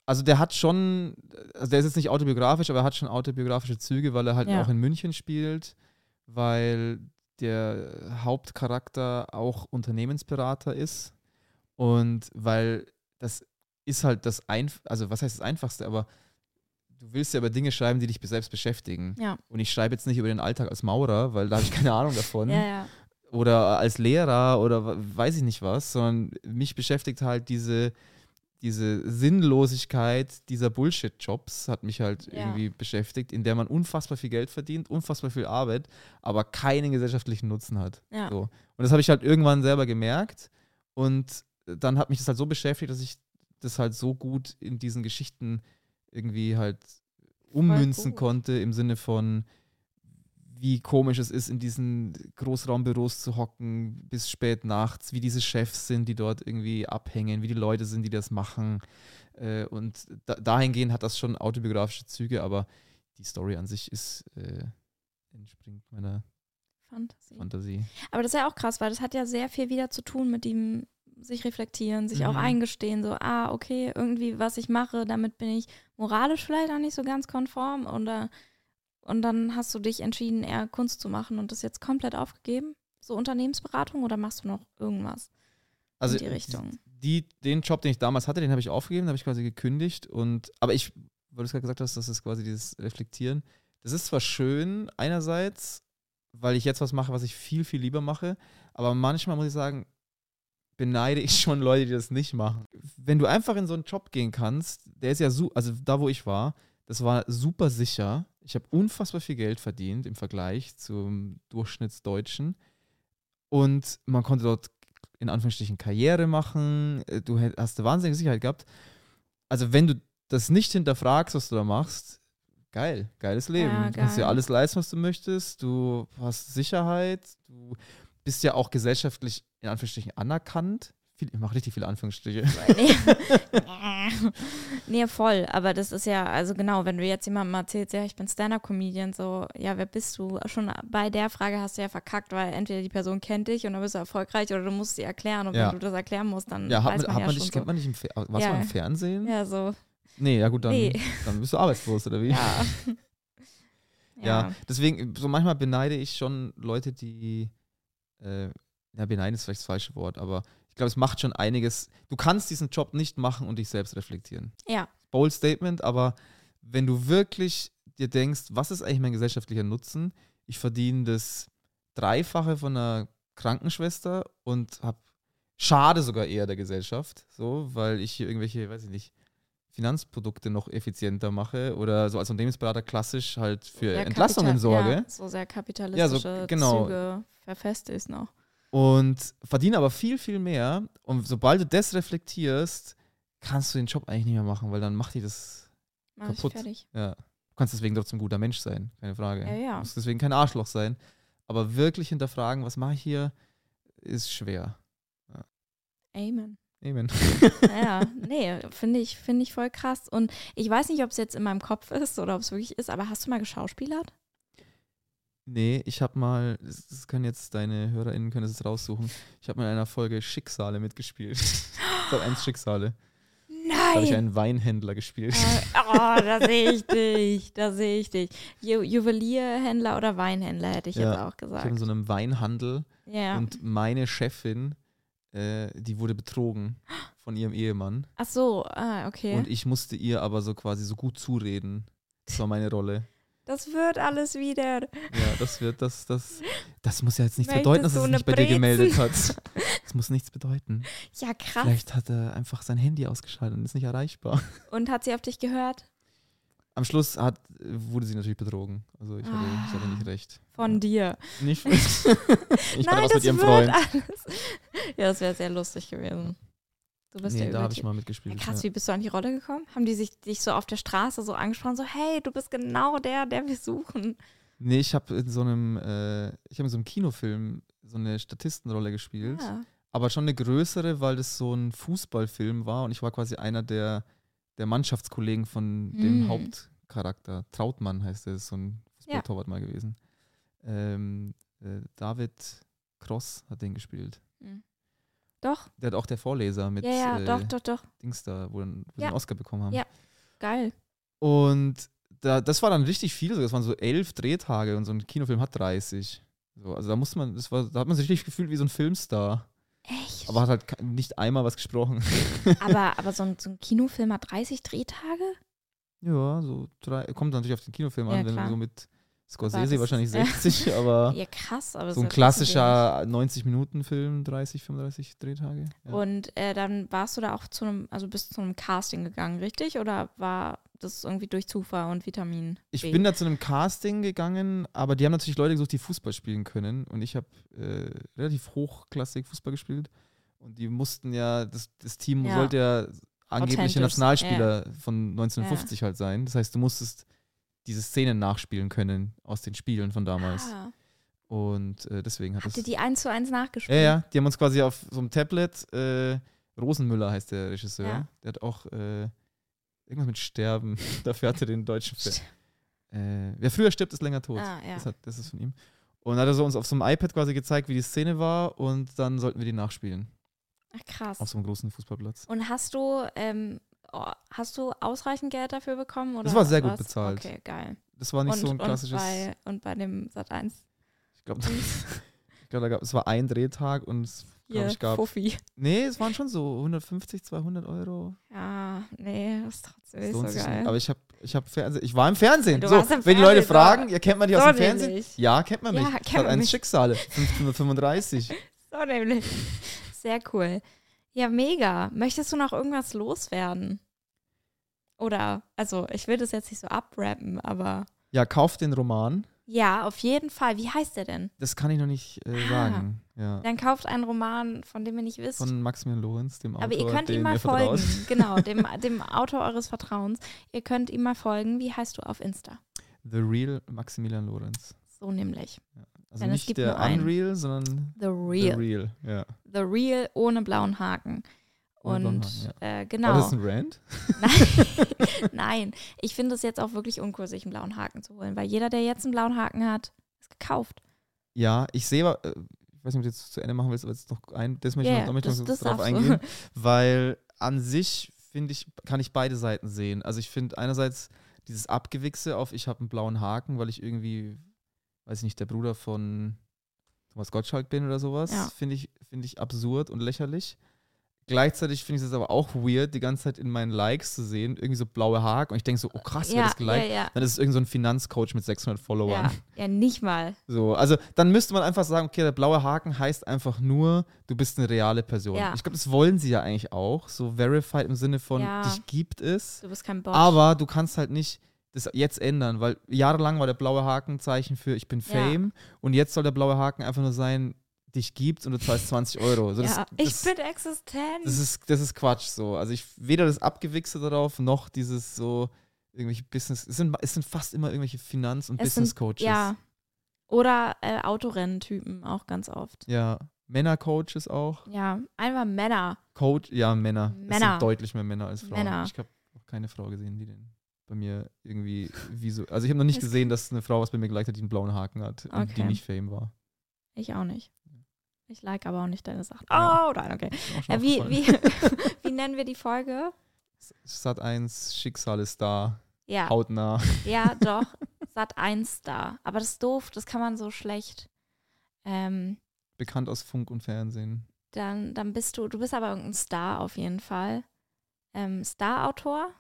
also der hat schon, also der ist jetzt nicht autobiografisch, aber er hat schon autobiografische Züge, weil er halt Ja. auch in München spielt, weil der Hauptcharakter auch Unternehmensberater ist und weil das ist halt das Einf also was heißt das Einfachste, aber du willst ja über Dinge schreiben, die dich selbst beschäftigen. Ja. Und ich schreibe jetzt nicht über den Alltag als Maurer, weil da habe ich keine Ahnung davon. Ja, ja. oder als Lehrer oder weiß ich nicht was, sondern mich beschäftigt halt diese, diese Sinnlosigkeit dieser Bullshit-Jobs, hat mich halt Ja. irgendwie beschäftigt, in der man unfassbar viel Geld verdient, unfassbar viel Arbeit, aber keinen gesellschaftlichen Nutzen hat. Ja. So. Und das habe ich halt irgendwann selber gemerkt und dann hat mich das halt so beschäftigt, dass ich das halt so gut in diesen Geschichten irgendwie halt ummünzen konnte im Sinne von wie komisch es ist, in diesen Großraumbüros zu hocken bis spät nachts, wie diese Chefs sind, die dort irgendwie abhängen, wie die Leute sind, die das machen. Äh, und da, dahingehend hat das schon autobiografische Züge, aber die Story an sich ist äh, entspringt meiner Fantasie. Fantasie. Aber das ist ja auch krass, weil das hat ja sehr viel wieder zu tun mit dem sich reflektieren, sich auch Mhm. eingestehen, so, ah, okay, irgendwie, was ich mache, damit bin ich moralisch vielleicht auch nicht so ganz konform oder und dann hast du dich entschieden, eher Kunst zu machen und das jetzt komplett aufgegeben? So Unternehmensberatung oder machst du noch irgendwas Also in die Richtung? Die, den Job, den ich damals hatte, den habe ich aufgegeben, den habe ich quasi gekündigt. Und, aber ich, weil du es gerade gesagt hast, das ist quasi dieses Reflektieren. Das ist zwar schön, einerseits, weil ich jetzt was mache, was ich viel, viel lieber mache, aber manchmal muss ich sagen, beneide ich schon Leute, die das nicht machen. Wenn du einfach in so einen Job gehen kannst, der ist ja so, also da, wo ich war, das war super sicher. Ich habe unfassbar viel Geld verdient im Vergleich zum Durchschnittsdeutschen. Und man konnte dort in Anführungsstrichen Karriere machen. Äh, Du hast eine wahnsinnige Sicherheit gehabt. Also, wenn du das nicht hinterfragst, was du da machst, geil, geiles Leben. Ja, du kannst dir geil. alles leisten, was du möchtest. Du hast Sicherheit. Du bist ja auch gesellschaftlich in Anführungsstrichen anerkannt. Viel, ich mache richtig viele Anführungsstriche. nee. nee, voll. Aber das ist ja, also genau, wenn du jetzt jemandem erzählst, ja, ich bin Stand-Up-Comedian, so, ja, wer bist du? Schon bei der Frage hast du ja verkackt, weil entweder die Person kennt dich und dann bist du erfolgreich oder du musst sie erklären und Ja. wenn du das erklären musst, dann Ja, hat weiß man, hat ja man schon dich, kennt so. man dich im, warst Ja. mal im Fernsehen? Ja, so, Nee, ja gut, dann, Nee. dann bist du arbeitslos, oder wie? ja. Ja, deswegen, so manchmal beneide ich schon Leute, die, äh, ja, beneiden ist vielleicht das falsche Wort, aber ich glaube, es macht schon einiges. Du kannst diesen Job nicht machen und dich selbst reflektieren. Ja, Bold Statement, aber wenn du wirklich dir denkst, was ist eigentlich mein gesellschaftlicher Nutzen? Ich verdiene das Dreifache von einer Krankenschwester und habe schade sogar eher der Gesellschaft, so, weil ich hier irgendwelche, weiß ich nicht, Finanzprodukte noch effizienter mache oder so als Unternehmensberater klassisch halt für sehr Entlassungen sorge. Ja, so sehr kapitalistische genau. Züge verfestigt noch. Und verdiene aber viel, viel mehr. Und sobald du das reflektierst, kannst du den Job eigentlich nicht mehr machen, weil dann macht die das, Mach Kaputt. fertig. ja. Du kannst deswegen trotzdem ein guter Mensch sein, keine Frage. Ja, ja. Du musst deswegen kein Arschloch sein. Aber wirklich hinterfragen, was mache ich hier, ist schwer. Amen. Amen. Ja, nee, finde ich, finde ich voll krass. Und ich weiß nicht, ob es jetzt in meinem Kopf ist oder ob es wirklich ist, aber hast du mal geschauspielert? Nee, ich habe mal, das können jetzt deine HörerInnen können jetzt raussuchen. Ich habe mal in einer Folge Schicksale mitgespielt. Sat 1 Schicksale. Da habe ich Nein! einen Weinhändler gespielt. Äh, oh, da sehe ich dich, da sehe ich dich. Ju Juwelierhändler oder Weinhändler hätte ich Ja, jetzt auch Ich habe gesagt. in so einem Weinhandel Ja. und meine Chefin, äh, die wurde betrogen von ihrem Ehemann. Ach so, ah, okay. Und ich musste ihr aber so quasi so gut zureden. Das war meine Rolle. Das wird alles wieder. Ja, das wird, das, das, das muss ja jetzt nicht Möchtest bedeuten, dass es eine nicht bei dir gemeldet hat. Das muss nichts bedeuten. Ja, krass. Vielleicht hat er einfach sein Handy ausgeschaltet und ist nicht erreichbar. Und hat sie auf dich gehört? Am Schluss hat, wurde sie natürlich betrogen. Also ich hatte, ich hatte nicht recht. Von dir. Nicht Nein, ich was das mit ihrem Freund. alles. Ja, das wäre sehr lustig gewesen. Du bist Nee, ja da habe ich mal Ja, mitgespielt. krass, ja. wie bist du an die Rolle gekommen? Haben die sich dich so auf der Straße so angesprochen, so, hey, du bist genau der, der wir suchen. Nee, ich habe in so einem, äh, ich habe in so einem Kinofilm so eine Statistenrolle gespielt. Ja. Aber schon eine größere, weil das so ein Fußballfilm war und ich war quasi einer der, der Mannschaftskollegen von dem Mm. Hauptcharakter. Trautmann heißt er, ist so ein. Fußballtorwart mal gewesen. Ähm, äh, David Cross hat den gespielt. Hm. Doch, Der hat auch der Vorleser mit ja, ja, äh, doch, doch, doch. Dings da, wo, dann, wo Ja. einen Oscar bekommen haben. Ja. Geil. Und da, das war dann richtig viel. so. Das waren so elf Drehtage und so ein Kinofilm hat 30. So, also da muss man, das war, da hat man sich richtig gefühlt wie so ein Filmstar. Echt? Aber hat halt nicht einmal was gesprochen. aber, aber so, ein, so ein Kinofilm hat 30 Drehtage? Ja, so drei, kommt natürlich auf den Kinofilm Ja, an, wenn klar. du so mit Scorsese wahrscheinlich ist- ja. 60, aber Ja, krass. Aber so ein ja klassischer 90-Minuten-Film, 30, 35 Drehtage. Ja. Und äh, dann warst du da auch zu einem, also bist zu einem Casting gegangen, richtig? Oder war das irgendwie durch Zufall und Vitamin? Ich B? bin da zu einem Casting gegangen, aber die haben natürlich Leute gesucht, die Fußball spielen können. Und ich habe äh, relativ hochklassig Fußball gespielt. Und die mussten ja, das, das Team Ja. sollte ja angebliche Nationalspieler von 1950 halt sein. Das heißt, du musstest diese Szenen nachspielen können aus den Spielen von damals. Ah, Und äh, deswegen hat habt ihr die eins zu eins Ja, nachgespielt? ja, die haben uns quasi auf so einem Tablet, äh, Rosenmüller heißt der Regisseur, Ja. der hat auch äh, irgendwas mit Sterben, dafür hat er den deutschen Film. Äh, wer früher stirbt, ist länger tot. Ah, ja. das, hat, das ist von ihm. Und dann hat er so uns auf so einem iPad quasi gezeigt, wie die Szene war und dann sollten wir die nachspielen. Ach, krass. Auf so einem großen Fußballplatz. Und hast du, ähm, oh, hast du ausreichend Geld dafür bekommen? Oder Das war sehr gut was? bezahlt. Okay, geil. Das war nicht und, so ein klassisches. Und bei, und bei dem Sat 1 ich glaube, glaub, da gab, es war ein Drehtag und es, glaub ich, gab. Fuffi. Nee, es waren schon so 150, 200 Euro. Ja, nee, das ist trotzdem nicht so geil. nicht. Aber ich habe ich hab Fernsehen. Ich war im Fernsehen. Du so, warst im wenn die Leute Fernsehen, fragen, ja, kennt man die aus So dem Fernsehen? nämlich. Ja, kennt man mich. Ja, kennt eins mich. Schicksale. 1535. So nämlich. Sehr cool. Ja, mega. Möchtest du noch irgendwas loswerden? Oder, also ich will das jetzt nicht so abrappen, aber Ja, kauft den Roman. ja, auf jeden Fall. Wie heißt der denn? Das kann ich noch nicht äh, Ah. sagen. Ja. Dann kauft einen Roman, von dem ihr nicht wisst. Von Maximilian Lorenz, dem Autor, Aber ihr könnt ihm mal ihr vertraut. folgen. Genau, dem, dem Autor eures Vertrauens. Ihr könnt ihm mal folgen. Wie heißt du auf Insta? The Real Maximilian Lorenz. So nämlich. Also es nicht der nur einen. Unreal, sondern The The Real. Real. Ja. The Real ohne blauen Haken. Ohne blauen Und Haken, äh, War genau. das ein Rant? Nein, Nein. ich finde es jetzt auch wirklich uncool, sich einen blauen Haken zu holen, weil jeder, der jetzt einen blauen Haken hat, ist gekauft. Ja, ich sehe, aber, äh, ich weiß nicht, ob du jetzt zu Ende machen willst, aber jetzt noch ein, das möchte ich Ja, noch, ich das- noch das drauf eingehen, weil an sich finde ich, kann ich beide Seiten sehen. Also ich finde einerseits dieses Abgewichse auf, ich habe einen blauen Haken, weil ich irgendwie, weiß ich nicht, der Bruder von Thomas Gottschalk bin oder sowas, Ja. finde ich, finde ich absurd und lächerlich. Gleichzeitig finde ich es aber auch weird, die ganze Zeit in meinen Likes zu sehen, irgendwie so blaue Haken und ich denke so, oh krass, wer ja, das geliked? ja, ja. Dann ist es irgend so ein Finanzcoach mit 600 Followern. Ja, ja, nicht mal. So, also dann müsste man einfach sagen, okay, der blaue Haken heißt einfach nur, du bist eine reale Person. Ja. Ich glaube, das wollen sie ja eigentlich auch, so verified im Sinne von, dich gibt es, Du bist kein Bot. aber du kannst halt nicht das jetzt ändern, weil jahrelang war der blaue Haken Zeichen für ich bin Ja. Fame und jetzt soll der blaue Haken einfach nur sein, dich gibt und du zahlst 20 Euro. So, das, ja, das, ich bin existent. das ist, das ist Quatsch so. Also ich weder das Abgewichse darauf, noch dieses so irgendwelche Business, es sind, es sind fast immer irgendwelche Finanz- und Es Business-Coaches. ja. Oder äh, Autorennentypen auch ganz oft. Ja, Männer-Coaches auch. Ja, einfach Männer. Coach, ja, Männer. Es Männer. sind deutlich mehr Männer als Frauen. Männer. Ich habe noch keine Frau gesehen, die den bei mir irgendwie wie so. Also ich habe noch nicht Es- gesehen, dass eine Frau was bei mir geliked hat, die einen blauen Haken hat und die Okay. nicht Fame war. Ich auch nicht. Ich like aber auch nicht deine Sachen. Oh, nein, okay. Äh, wie, wie, wie nennen wir die Folge? Sat 1, Schicksal ist da, Ja, hautnah. ja, doch. Sat 1 da. Aber das ist doof, das kann man so schlecht. Ähm, Bekannt aus Funk und Fernsehen. dann, dann bist du, du bist aber irgendein Star auf jeden Fall. Ähm, Star-Autor?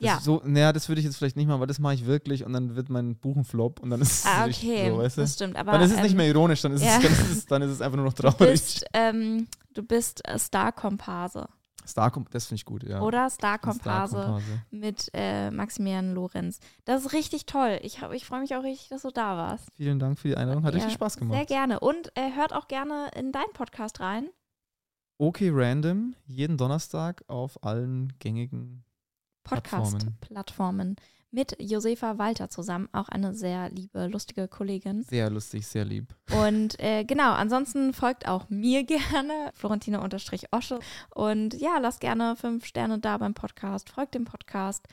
Das Ja. So, naja, das würde ich jetzt vielleicht nicht machen, weil das mache ich wirklich und dann wird mein Buch ein Flop und dann ist es Ah, nicht okay, so, weißt du? das stimmt. Aber, Dann ist es ähm, nicht mehr ironisch, dann ist, ja. es, dann, ist es, dann ist es einfach nur noch Du traurig. bist, ähm, du bist äh, Star-Komparse. Star, das finde ich gut, ja. Oder Star-Komparse mit äh, Maximilian Lorenz. Das ist richtig toll. Ich, hab- ich freue mich auch richtig, dass du da warst. Vielen Dank für die Einladung, hat Ja, richtig Spaß gemacht. Sehr gerne. Und äh, hört auch gerne in deinen Podcast rein. Okay, random, jeden Donnerstag auf allen gängigen Podcast-Plattformen. Plattformen. Mit Josefa Walter zusammen, auch eine sehr liebe, lustige Kollegin. Sehr lustig, sehr lieb. Und äh, genau, ansonsten folgt auch mir gerne, Florentine-Osche. Und ja, lasst gerne fünf Sterne da beim Podcast, folgt dem Podcast.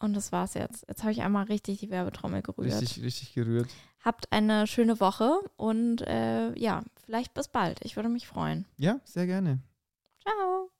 Und das war's jetzt. Jetzt habe ich einmal richtig die Werbetrommel gerührt. Richtig, richtig gerührt. Habt eine schöne Woche und äh, ja, vielleicht bis bald. Ich würde mich freuen. Ja, sehr gerne. Ciao.